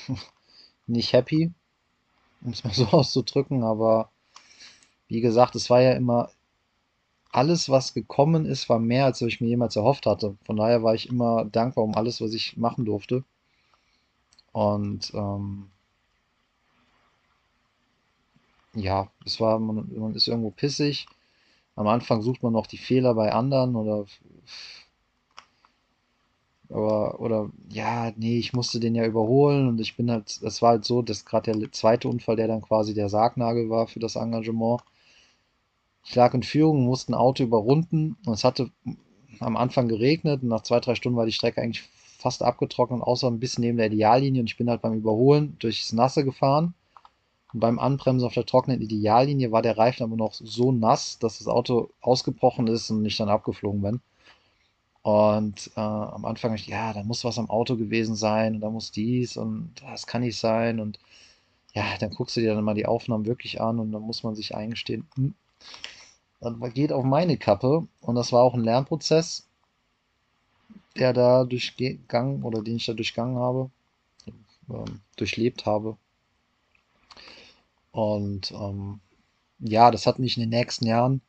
nicht happy, um es mal so auszudrücken, aber wie gesagt, es war ja immer alles, was gekommen ist, war mehr, als ich mir jemals erhofft hatte. Von daher war ich immer dankbar um alles, was ich machen durfte. Und ähm, ja, es war, man, man ist irgendwo pissig. Am Anfang sucht man noch die Fehler bei anderen oder aber, oder, ja, nee, ich musste den ja überholen und ich bin halt, das war halt so, dass gerade der zweite Unfall, der dann quasi der Sargnagel war für das Engagement. Ich lag in Führung, musste ein Auto überrunden und es hatte am Anfang geregnet und nach zwei, drei Stunden war die Strecke eigentlich fast abgetrocknet, außer ein bisschen neben der Ideallinie und ich bin halt beim Überholen durchs Nasse gefahren. Und beim Anbremsen auf der trockenen Ideallinie war der Reifen aber noch so nass, dass das Auto ausgebrochen ist und ich dann abgeflogen bin. Und äh, am Anfang dachte ich, ja, da muss was am Auto gewesen sein und da muss dies und das kann nicht sein. Und ja, dann guckst du dir dann mal die Aufnahmen wirklich an und dann muss man sich eingestehen, hm, das geht auf meine Kappe. Und das war auch ein Lernprozess, der da durchgegangen oder den ich da durchgangen habe, ähm, durchlebt habe. Und ähm, ja, das hat mich in den nächsten Jahren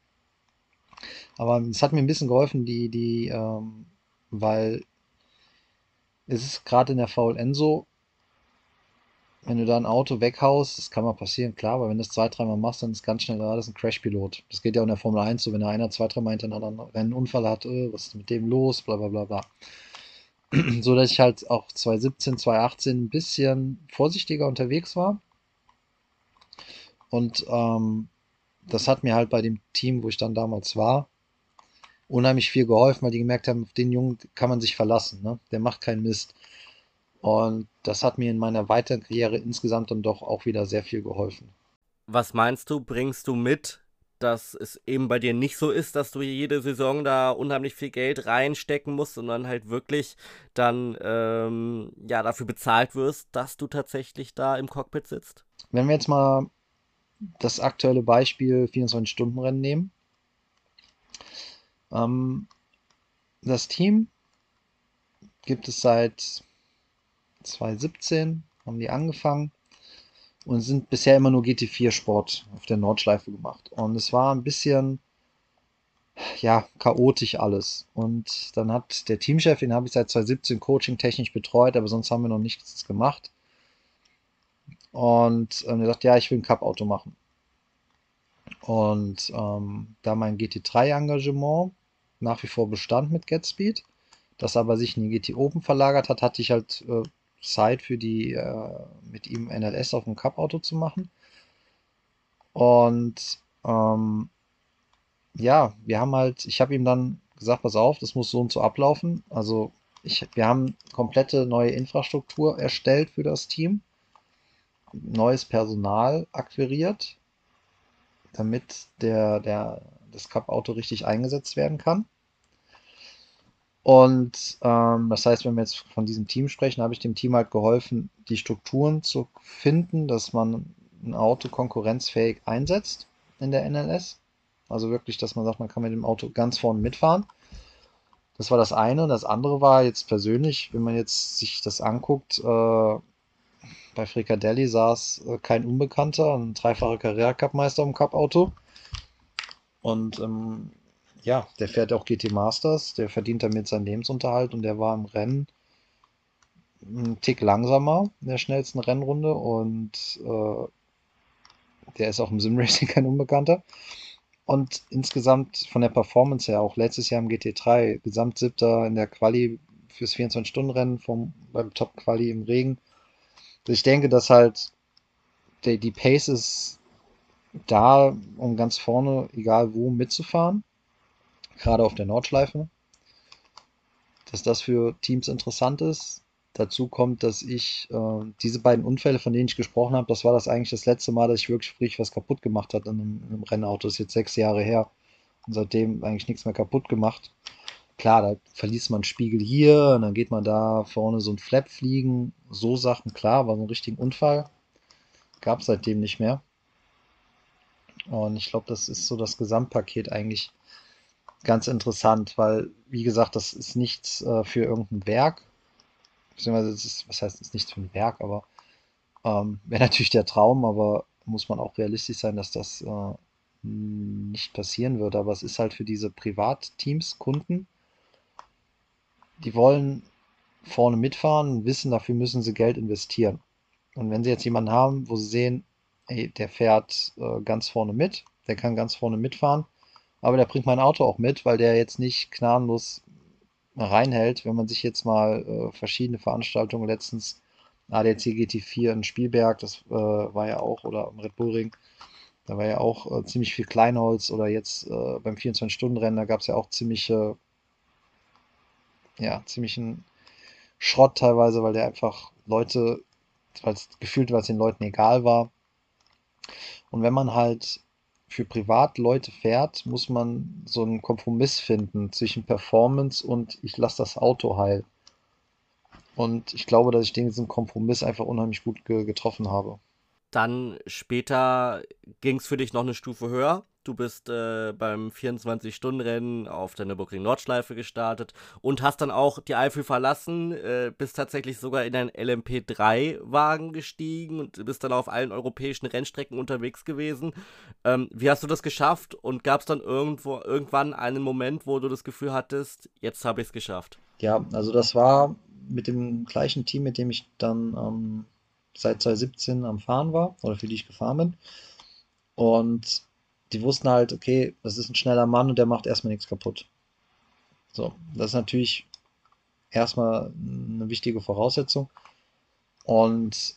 aber es hat mir ein bisschen geholfen, die, die, ähm, weil es ist gerade in der VLN so, wenn du da ein Auto weghaust, das kann mal passieren, klar, aber wenn du das zwei, dreimal machst, dann ist ganz schnell gerade ein Crashpilot. Das geht ja auch in der Formel 1 so, wenn da einer zwei, dreimal hintereinander einen Unfall hat, äh, was ist mit dem los, bla bla bla bla. so dass ich halt auch 2017, 2018 ein bisschen vorsichtiger unterwegs war. Und ähm, das hat mir halt bei dem Team, wo ich dann damals war, unheimlich viel geholfen, weil die gemerkt haben, auf den Jungen kann man sich verlassen. Ne? Der macht keinen Mist. Und das hat mir in meiner weiteren Karriere insgesamt dann doch auch wieder sehr viel geholfen. Was meinst du, bringst du mit, dass es eben bei dir nicht so ist, dass du jede Saison da unheimlich viel Geld reinstecken musst, sondern halt wirklich dann ähm, ja dafür bezahlt wirst, dass du tatsächlich da im Cockpit sitzt? Wenn wir jetzt mal das aktuelle Beispiel 24-Stunden-Rennen nehmen. Ähm, das Team gibt es seit 2017, haben die angefangen und sind bisher immer nur GT4-Sport auf der Nordschleife gemacht. Und es war ein bisschen, ja, chaotisch alles. Und dann hat der Teamchef, den habe ich seit 2017 coaching-technisch betreut, aber sonst haben wir noch nichts gemacht. Und ähm, er sagt, ja, ich will ein Cup-Auto machen. Und ähm, da mein GT3-Engagement nach wie vor bestand mit GetSpeed, das aber sich in die GT Open verlagert hat, hatte ich halt äh, Zeit für die, äh, mit ihm NLS auf dem Cup-Auto zu machen. Und ähm, ja, wir haben halt, ich habe ihm dann gesagt, pass auf, das muss so und so ablaufen. Also ich, wir haben komplette neue Infrastruktur erstellt für das Team, neues Personal akquiriert, damit der, der, das Cup-Auto richtig eingesetzt werden kann. Und ähm, das heißt, wenn wir jetzt von diesem Team sprechen, habe ich dem Team halt geholfen, die Strukturen zu finden, dass man ein Auto konkurrenzfähig einsetzt in der NLS. Also wirklich, dass man sagt, man kann mit dem Auto ganz vorne mitfahren. Das war das eine. Das andere war jetzt persönlich, wenn man jetzt sich das anguckt, äh, bei Fricadelli saß äh, kein Unbekannter, ein dreifacher Carrera-Cup-Meister im Cup-Auto. Und ähm, ja, der fährt auch GT Masters, der verdient damit seinen Lebensunterhalt und der war im Rennen einen Tick langsamer in der schnellsten Rennrunde und äh, der ist auch im Simracing kein Unbekannter. Und insgesamt von der Performance her, auch letztes Jahr im GT3, Gesamt siebter in der Quali fürs 24-Stunden-Rennen beim Top-Quali im Regen. Also ich denke, dass halt die, die Pace ist da, um ganz vorne, egal wo, mitzufahren gerade auf der Nordschleife, dass das für Teams interessant ist. Dazu kommt, dass ich äh, diese beiden Unfälle, von denen ich gesprochen habe, das war das eigentlich das letzte Mal, dass ich wirklich sprich was kaputt gemacht hat in einem, in einem Rennauto. Das ist jetzt sechs Jahre her und seitdem eigentlich nichts mehr kaputt gemacht. Klar, da verliest man Spiegel hier und dann geht man da vorne so ein Flap fliegen. So Sachen, klar, war so ein richtiger Unfall. Gab es seitdem nicht mehr. Und ich glaube, das ist so das Gesamtpaket eigentlich, ganz interessant, weil, wie gesagt, das ist nichts äh, für irgendein Werk. Beziehungsweise, ist, was heißt, es ist nichts für ein Werk, aber ähm, wäre natürlich der Traum, aber muss man auch realistisch sein, dass das äh, nicht passieren wird. Aber es ist halt für diese Privatteams, Kunden, die wollen vorne mitfahren wissen, dafür müssen sie Geld investieren. Und wenn sie jetzt jemanden haben, wo sie sehen, ey, der fährt äh, ganz vorne mit, der kann ganz vorne mitfahren, aber der bringt mein Auto auch mit, weil der jetzt nicht gnadenlos reinhält. Wenn man sich jetzt mal äh, verschiedene Veranstaltungen letztens ADAC GT4 in Spielberg, das äh, war ja auch, oder im Red Bull Ring, da war ja auch äh, ziemlich viel Kleinholz oder jetzt äh, beim 24-Stunden-Rennen, da gab es ja auch ziemliche, ja, ziemlichen Schrott teilweise, weil der einfach Leute, weil gefühlt, weil es den Leuten egal war. Und wenn man halt für Privatleute fährt, muss man so einen Kompromiss finden zwischen Performance und ich lasse das Auto heil. Und ich glaube, dass ich diesen Kompromiss einfach unheimlich gut ge getroffen habe. Dann später ging es für dich noch eine Stufe höher. Du bist äh, beim 24-Stunden-Rennen auf der Nürburgring Nordschleife gestartet und hast dann auch die Eifel verlassen, äh, bist tatsächlich sogar in einen LMP3-Wagen gestiegen und bist dann auf allen europäischen Rennstrecken unterwegs gewesen. Ähm, wie hast du das geschafft und gab es dann irgendwo irgendwann einen Moment, wo du das Gefühl hattest, jetzt habe ich es geschafft? Ja, also das war mit dem gleichen Team, mit dem ich dann ähm, seit 2017 am Fahren war oder für die ich gefahren bin. Und die wussten halt, okay, das ist ein schneller Mann und der macht erstmal nichts kaputt. So, das ist natürlich erstmal eine wichtige Voraussetzung. Und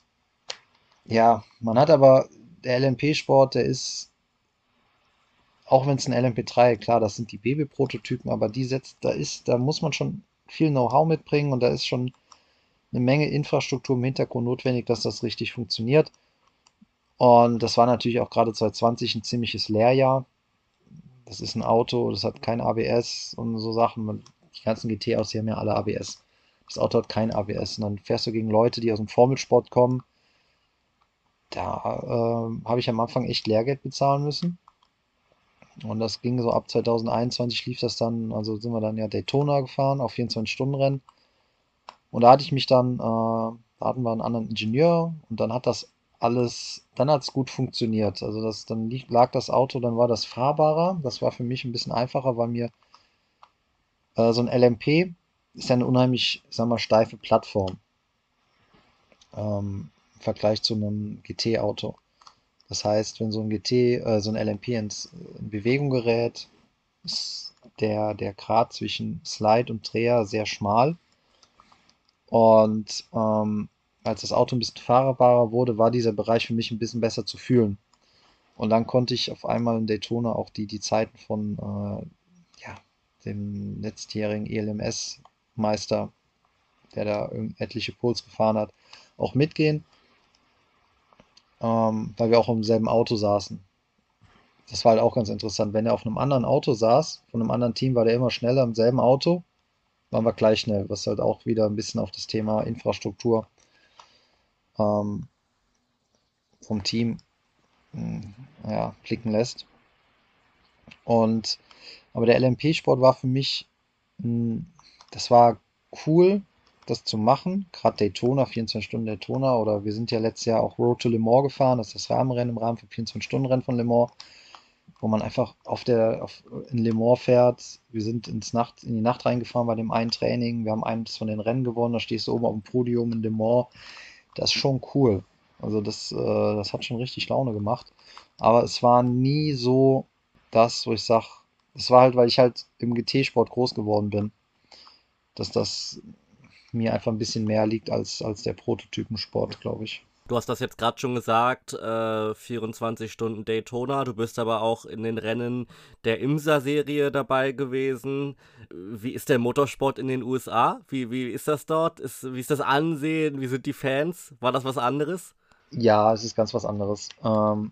ja, man hat aber, der LMP-Sport, der ist, auch wenn es ein LMP3, klar, das sind die Baby-Prototypen, aber die setzt, da ist, da muss man schon viel Know-how mitbringen und da ist schon eine Menge Infrastruktur im Hintergrund notwendig, dass das richtig funktioniert. Und das war natürlich auch gerade 2020 ein ziemliches Lehrjahr. Das ist ein Auto, das hat kein ABS und so Sachen. Die ganzen GT-Autos, die haben ja alle ABS. Das Auto hat kein ABS. Und dann fährst du gegen Leute, die aus dem Formelsport kommen. Da äh, habe ich am Anfang echt Lehrgeld bezahlen müssen. Und das ging so ab 2021 lief das dann, also sind wir dann ja Daytona gefahren auf 24-Stunden-Rennen. Und da hatte ich mich dann, äh, da hatten wir einen anderen Ingenieur und dann hat das alles, dann hat es gut funktioniert. Also das, dann lag das Auto, dann war das fahrbarer. Das war für mich ein bisschen einfacher, weil mir äh, so ein LMP ist ja eine unheimlich, ich sag mal, steife Plattform. Ähm, Im Vergleich zu einem GT-Auto. Das heißt, wenn so ein GT, äh, so ein LMP ins, in Bewegung gerät, ist der, der Grad zwischen Slide und Dreher sehr schmal. Und ähm, als das Auto ein bisschen fahrbarer wurde, war dieser Bereich für mich ein bisschen besser zu fühlen. Und dann konnte ich auf einmal in Daytona auch die, die Zeiten von äh, ja, dem letztjährigen ELMS-Meister, der da etliche Puls gefahren hat, auch mitgehen, ähm, weil wir auch im selben Auto saßen. Das war halt auch ganz interessant. Wenn er auf einem anderen Auto saß, von einem anderen Team, war der immer schneller im selben Auto, waren wir gleich schnell, was halt auch wieder ein bisschen auf das Thema Infrastruktur ähm, vom Team hm, ja, blicken lässt. Und aber der LMP-Sport war für mich, das war cool, das zu machen. Gerade Daytona, 24 Stunden Daytona. Oder wir sind ja letztes Jahr auch Road to Le Mans gefahren. Das ist das Rahmenrennen im Rahmen von 24-Stunden-Rennen von Le Mans. Wo man einfach auf der, auf, in Le Mans fährt. Wir sind ins Nacht, in die Nacht reingefahren bei dem einen Training. Wir haben eins von den Rennen gewonnen. Da stehst du oben auf dem Podium in Le Mans das ist schon cool. Also das, äh, das hat schon richtig Laune gemacht. Aber es war nie so das, wo ich sage, es war halt, weil ich halt im GT-Sport groß geworden bin, dass das mir einfach ein bisschen mehr liegt als, als der Prototypensport, glaube ich. Du hast das jetzt gerade schon gesagt, äh, 24 Stunden Daytona. Du bist aber auch in den Rennen der IMSA-Serie dabei gewesen. Wie ist der Motorsport in den USA? Wie, wie ist das dort? Ist, wie ist das Ansehen? Wie sind die Fans? War das was anderes? Ja, es ist ganz was anderes. Ähm,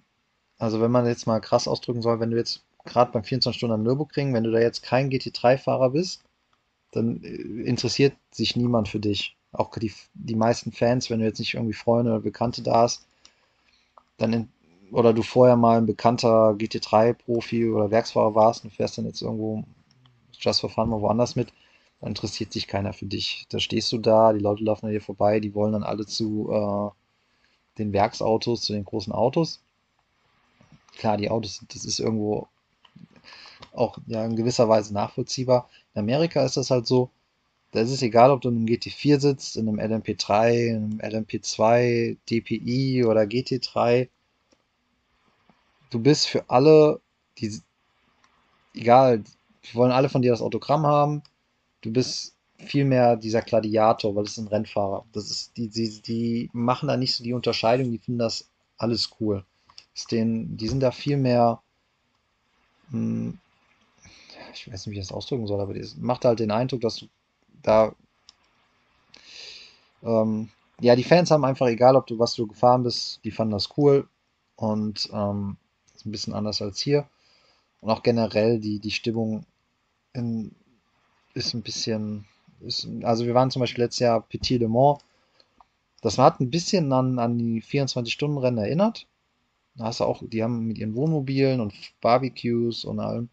also wenn man jetzt mal krass ausdrücken soll, wenn du jetzt gerade beim 24 Stunden am Nürburgring, wenn du da jetzt kein GT3-Fahrer bist, dann äh, interessiert sich niemand für dich auch die, die meisten Fans, wenn du jetzt nicht irgendwie Freunde oder Bekannte da hast, dann in, oder du vorher mal ein bekannter GT3-Profi oder Werksfahrer warst und fährst dann jetzt irgendwo Just for Fun mal woanders mit, dann interessiert sich keiner für dich. Da stehst du da, die Leute laufen an dir vorbei, die wollen dann alle zu äh, den Werksautos, zu den großen Autos. Klar, die Autos, das ist irgendwo auch ja, in gewisser Weise nachvollziehbar. In Amerika ist das halt so, da ist es egal, ob du in einem GT4 sitzt, in einem LMP3, in einem LMP2, DPI oder GT3. Du bist für alle, die, egal, die wollen alle von dir das Autogramm haben. Du bist vielmehr dieser Gladiator, weil es ein Rennfahrer. Das ist, die, die, die machen da nicht so die Unterscheidung, die finden das alles cool. Ist denen, die sind da viel mehr, hm, ich weiß nicht, wie ich das ausdrücken soll, aber das macht halt den Eindruck, dass du da, ähm, ja, die Fans haben einfach, egal ob du was du gefahren bist, die fanden das cool und ähm, ist ein bisschen anders als hier. Und auch generell die, die Stimmung in, ist ein bisschen, ist, also wir waren zum Beispiel letztes Jahr Petit Le Mans. Das hat ein bisschen an, an die 24-Stunden-Rennen erinnert. Da hast du auch, die haben mit ihren Wohnmobilen und Barbecues und allem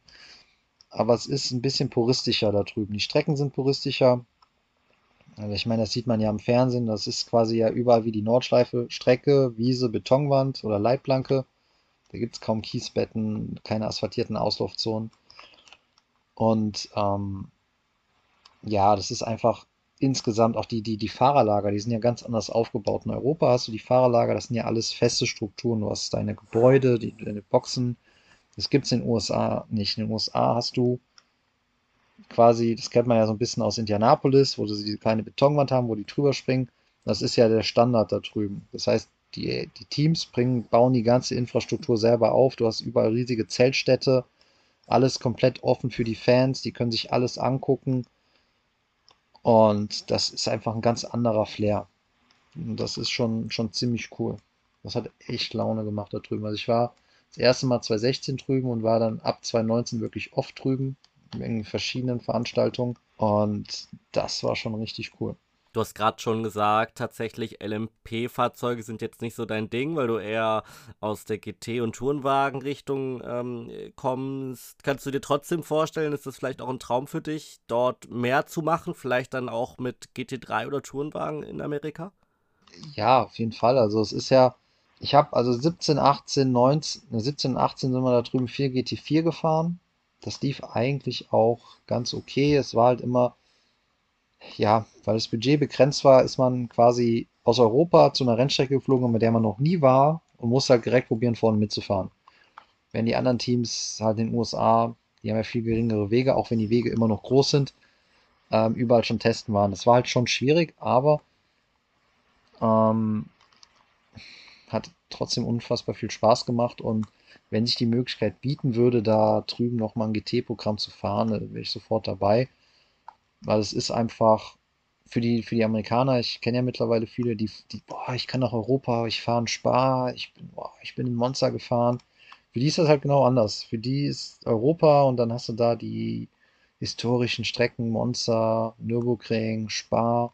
aber es ist ein bisschen puristischer da drüben. Die Strecken sind puristischer. Also ich meine, das sieht man ja im Fernsehen. Das ist quasi ja überall wie die Nordschleife. Strecke, Wiese, Betonwand oder Leitplanke. Da gibt es kaum Kiesbetten, keine asphaltierten Auslaufzonen. Und ähm, ja, das ist einfach insgesamt auch die, die, die Fahrerlager, die sind ja ganz anders aufgebaut. In Europa hast du die Fahrerlager, das sind ja alles feste Strukturen. Du hast deine Gebäude, die, deine Boxen, das gibt es in den USA nicht. In den USA hast du quasi, das kennt man ja so ein bisschen aus Indianapolis, wo sie diese kleine Betonwand haben, wo die drüber springen. Das ist ja der Standard da drüben. Das heißt, die, die Teams bringen, bauen die ganze Infrastruktur selber auf. Du hast überall riesige Zeltstädte, alles komplett offen für die Fans, die können sich alles angucken. Und das ist einfach ein ganz anderer Flair. Und das ist schon, schon ziemlich cool. Das hat echt Laune gemacht da drüben. Also ich war das erste Mal 2016 drüben und war dann ab 2019 wirklich oft drüben in verschiedenen Veranstaltungen und das war schon richtig cool. Du hast gerade schon gesagt, tatsächlich LMP-Fahrzeuge sind jetzt nicht so dein Ding, weil du eher aus der GT- und Tourenwagen-Richtung ähm, kommst. Kannst du dir trotzdem vorstellen, ist das vielleicht auch ein Traum für dich, dort mehr zu machen? Vielleicht dann auch mit GT3 oder Tourenwagen in Amerika? Ja, auf jeden Fall. Also es ist ja, ich habe also 17, 18, 19, 17, 18 sind wir da drüben 4 GT4 gefahren. Das lief eigentlich auch ganz okay. Es war halt immer ja, weil das Budget begrenzt war, ist man quasi aus Europa zu einer Rennstrecke geflogen, mit der man noch nie war und musste halt direkt probieren, vorne mitzufahren. Wenn die anderen Teams halt in den USA, die haben ja viel geringere Wege, auch wenn die Wege immer noch groß sind, ähm, überall schon testen waren. Das war halt schon schwierig, aber ähm, hat trotzdem unfassbar viel Spaß gemacht und wenn sich die Möglichkeit bieten würde, da drüben nochmal ein GT-Programm zu fahren, wäre ich sofort dabei. Weil es ist einfach für die, für die Amerikaner, ich kenne ja mittlerweile viele, die, die, boah, ich kann nach Europa, ich fahre in Spa, ich bin, boah, ich bin in Monster gefahren. Für die ist das halt genau anders. Für die ist Europa und dann hast du da die historischen Strecken, Monza, Nürburgring, Spa.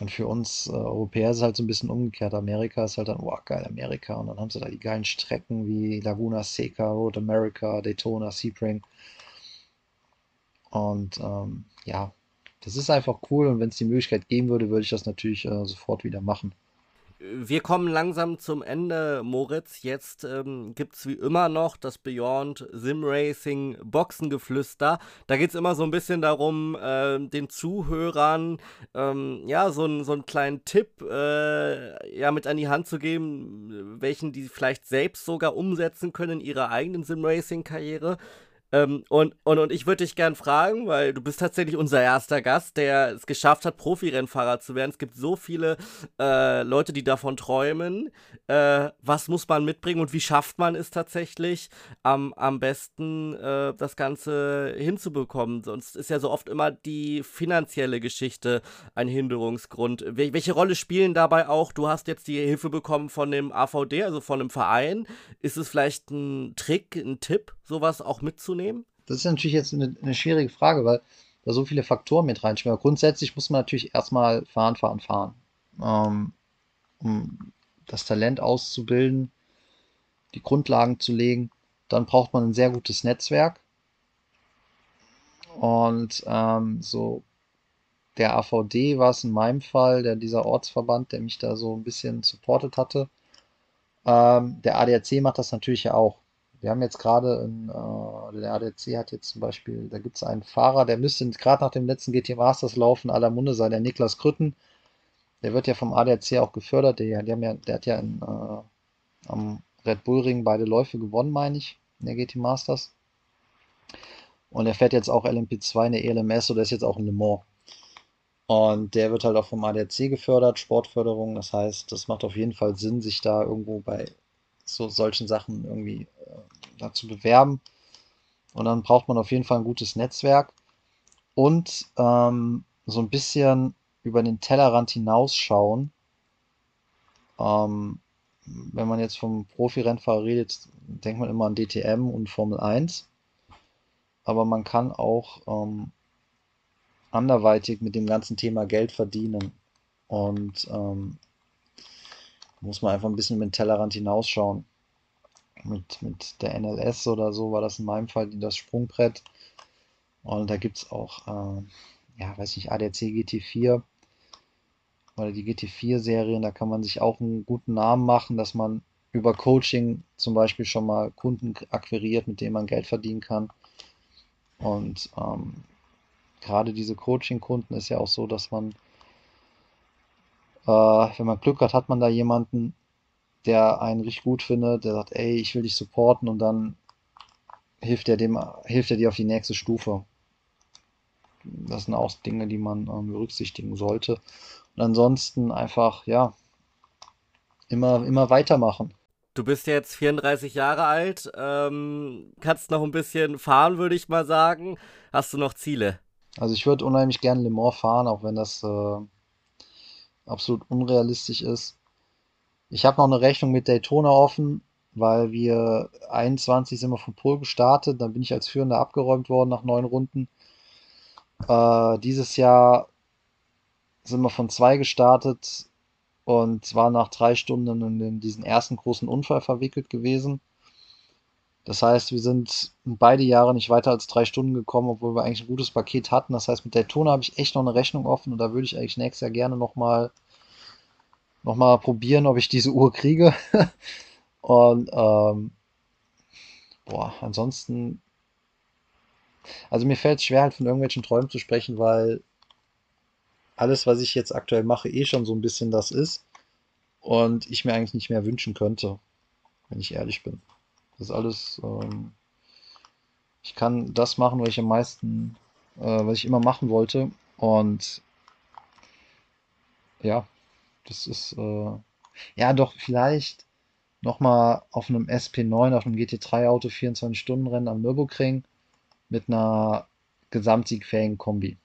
Und für uns äh, Europäer ist es halt so ein bisschen umgekehrt. Amerika ist halt dann, boah, geil, Amerika. Und dann haben sie da die geilen Strecken wie Laguna Seca, Road America, Daytona, Sebring. Und ähm, ja, das ist einfach cool und wenn es die Möglichkeit geben würde, würde ich das natürlich äh, sofort wieder machen. Wir kommen langsam zum Ende, Moritz. Jetzt ähm, gibt es wie immer noch das Beyond Sim Racing Boxengeflüster. Da geht es immer so ein bisschen darum, äh, den Zuhörern ähm, ja, so, so einen kleinen Tipp äh, ja, mit an die Hand zu geben, welchen die vielleicht selbst sogar umsetzen können in ihrer eigenen Sim Racing-Karriere. Ähm, und, und, und ich würde dich gern fragen, weil du bist tatsächlich unser erster Gast, der es geschafft hat, Profirennfahrer zu werden. Es gibt so viele äh, Leute, die davon träumen. Äh, was muss man mitbringen und wie schafft man es tatsächlich, am, am besten äh, das Ganze hinzubekommen? Sonst ist ja so oft immer die finanzielle Geschichte ein Hinderungsgrund. Wel welche Rolle spielen dabei auch? Du hast jetzt die Hilfe bekommen von dem AVD, also von einem Verein. Ist es vielleicht ein Trick, ein Tipp, sowas auch mitzunehmen? Nehmen? Das ist natürlich jetzt eine, eine schwierige Frage, weil da so viele Faktoren mit reinspielen. Grundsätzlich muss man natürlich erstmal fahren, fahren, fahren. Ähm, um das Talent auszubilden, die Grundlagen zu legen. Dann braucht man ein sehr gutes Netzwerk. Und ähm, so der AVD war es in meinem Fall, der dieser Ortsverband, der mich da so ein bisschen supportet hatte. Ähm, der ADAC macht das natürlich ja auch. Wir haben jetzt gerade, äh, der ADC hat jetzt zum Beispiel, da gibt es einen Fahrer, der müsste gerade nach dem letzten GT Masters laufen, aller Munde sein, der Niklas Krütten. Der wird ja vom ADAC auch gefördert. Der, der, ja, der hat ja in, äh, am Red Bull Ring beide Läufe gewonnen, meine ich, in der GT Masters. Und er fährt jetzt auch LMP2 in der ELMS oder ist jetzt auch in Le Mans. Und der wird halt auch vom ADAC gefördert, Sportförderung. Das heißt, das macht auf jeden Fall Sinn, sich da irgendwo bei so solchen Sachen irgendwie äh, dazu bewerben. Und dann braucht man auf jeden Fall ein gutes Netzwerk und ähm, so ein bisschen über den Tellerrand hinausschauen. Ähm, wenn man jetzt vom Profi-Rennfahrer redet, denkt man immer an DTM und Formel 1. Aber man kann auch ähm, anderweitig mit dem ganzen Thema Geld verdienen. Und ähm, muss man einfach ein bisschen mit dem Tellerrand hinausschauen. Mit, mit der NLS oder so war das in meinem Fall das Sprungbrett. Und da gibt es auch, äh, ja, weiß nicht, ADAC GT4 oder die GT4-Serien, da kann man sich auch einen guten Namen machen, dass man über Coaching zum Beispiel schon mal Kunden akquiriert, mit denen man Geld verdienen kann. Und ähm, gerade diese Coaching-Kunden ist ja auch so, dass man äh, wenn man Glück hat, hat man da jemanden, der einen richtig gut findet, der sagt, ey, ich will dich supporten und dann hilft er dem, hilft er dir auf die nächste Stufe. Das sind auch Dinge, die man ähm, berücksichtigen sollte. Und ansonsten einfach, ja, immer, immer weitermachen. Du bist jetzt 34 Jahre alt, ähm, kannst noch ein bisschen fahren, würde ich mal sagen. Hast du noch Ziele? Also ich würde unheimlich gerne Le Mans fahren, auch wenn das äh, absolut unrealistisch ist. Ich habe noch eine Rechnung mit Daytona offen, weil wir 21 sind wir vom Pol gestartet, dann bin ich als Führender abgeräumt worden nach neun Runden. Äh, dieses Jahr sind wir von zwei gestartet und war nach drei Stunden in diesen ersten großen Unfall verwickelt gewesen. Das heißt, wir sind beide Jahre nicht weiter als drei Stunden gekommen, obwohl wir eigentlich ein gutes Paket hatten. Das heißt, mit Daytona habe ich echt noch eine Rechnung offen und da würde ich eigentlich nächstes Jahr gerne nochmal noch mal probieren, ob ich diese Uhr kriege. und ähm, boah, ansonsten, also mir fällt es schwer, halt von irgendwelchen Träumen zu sprechen, weil alles, was ich jetzt aktuell mache, eh schon so ein bisschen das ist und ich mir eigentlich nicht mehr wünschen könnte, wenn ich ehrlich bin. Das ist alles, ähm, ich kann das machen, was ich am meisten, äh, was ich immer machen wollte. Und ja, das ist, äh, ja, doch vielleicht nochmal auf einem SP9, auf einem GT3-Auto 24-Stunden-Rennen am Nürburgring mit einer gesamtsiegfähigen Kombi.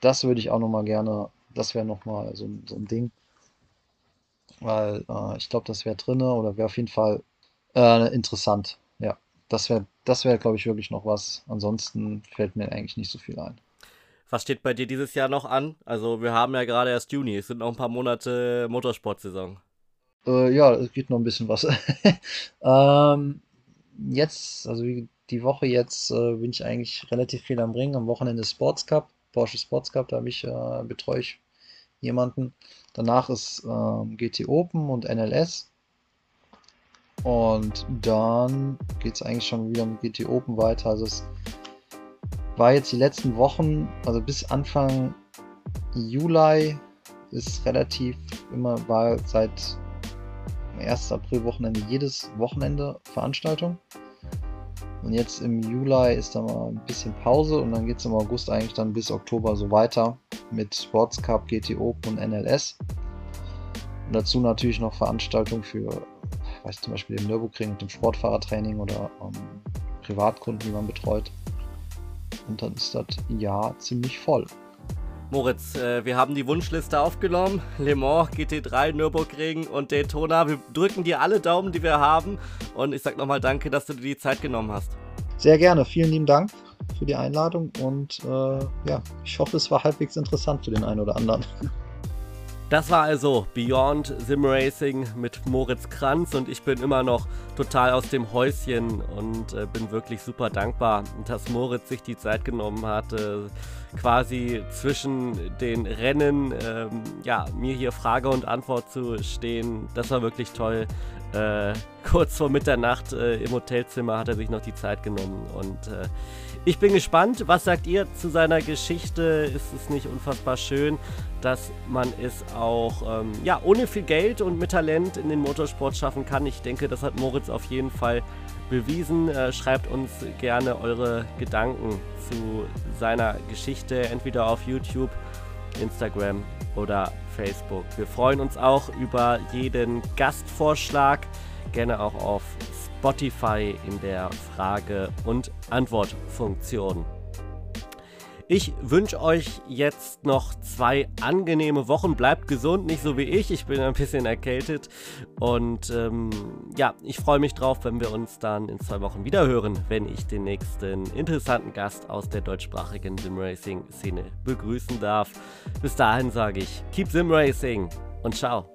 Das würde ich auch nochmal gerne, das wäre nochmal so, so ein Ding. Weil äh, ich glaube, das wäre drinne oder wäre auf jeden Fall äh, interessant, ja. Das wäre, das wäre, glaube ich, wirklich noch was. Ansonsten fällt mir eigentlich nicht so viel ein. Was steht bei dir dieses Jahr noch an? Also wir haben ja gerade erst Juni, es sind noch ein paar Monate Motorsportsaison. Äh, ja, es geht noch ein bisschen was. ähm, jetzt, also die Woche jetzt äh, bin ich eigentlich relativ viel am Ring. Am Wochenende Sports Cup, Porsche Sports Cup, da ich, äh, betreue ich jemanden. Danach ist ähm, GT Open und NLS. Und dann geht es eigentlich schon wieder mit GT Open weiter. Also es war jetzt die letzten Wochen, also bis Anfang Juli ist relativ immer, war seit 1. April Wochenende jedes Wochenende Veranstaltung. Und jetzt im Juli ist da mal ein bisschen Pause und dann geht es im August eigentlich dann bis Oktober so weiter mit Sports Cup, GT Open und NLS. Und dazu natürlich noch Veranstaltungen für weiß zum Beispiel im Nürburgring mit dem Sportfahrertraining oder ähm, Privatkunden, die man betreut. Und dann ist das Jahr ziemlich voll. Moritz, äh, wir haben die Wunschliste aufgenommen. Le Mans, GT3, Nürburgring und Daytona. Wir drücken dir alle Daumen, die wir haben. Und ich sag nochmal danke, dass du dir die Zeit genommen hast. Sehr gerne. Vielen lieben Dank für die Einladung. Und äh, ja, ich hoffe, es war halbwegs interessant für den einen oder anderen. Das war also Beyond Sim Racing mit Moritz Kranz und ich bin immer noch total aus dem Häuschen und äh, bin wirklich super dankbar, dass Moritz sich die Zeit genommen hat, äh, quasi zwischen den Rennen ähm, ja, mir hier Frage und Antwort zu stehen. Das war wirklich toll. Äh, kurz vor Mitternacht äh, im Hotelzimmer hat er sich noch die Zeit genommen und äh, ich bin gespannt, was sagt ihr zu seiner Geschichte? Ist es nicht unfassbar schön, dass man es auch ähm, ja, ohne viel Geld und mit Talent in den Motorsport schaffen kann? Ich denke, das hat Moritz auf jeden Fall bewiesen. Äh, schreibt uns gerne eure Gedanken zu seiner Geschichte, entweder auf YouTube, Instagram oder Facebook. Wir freuen uns auch über jeden Gastvorschlag, gerne auch auf Spotify in der Frage- und Antwortfunktion. Ich wünsche euch jetzt noch zwei angenehme Wochen. Bleibt gesund, nicht so wie ich. Ich bin ein bisschen erkältet. Und ähm, ja, ich freue mich drauf, wenn wir uns dann in zwei Wochen wieder hören, wenn ich den nächsten interessanten Gast aus der deutschsprachigen Simracing-Szene begrüßen darf. Bis dahin sage ich, keep Simracing und ciao.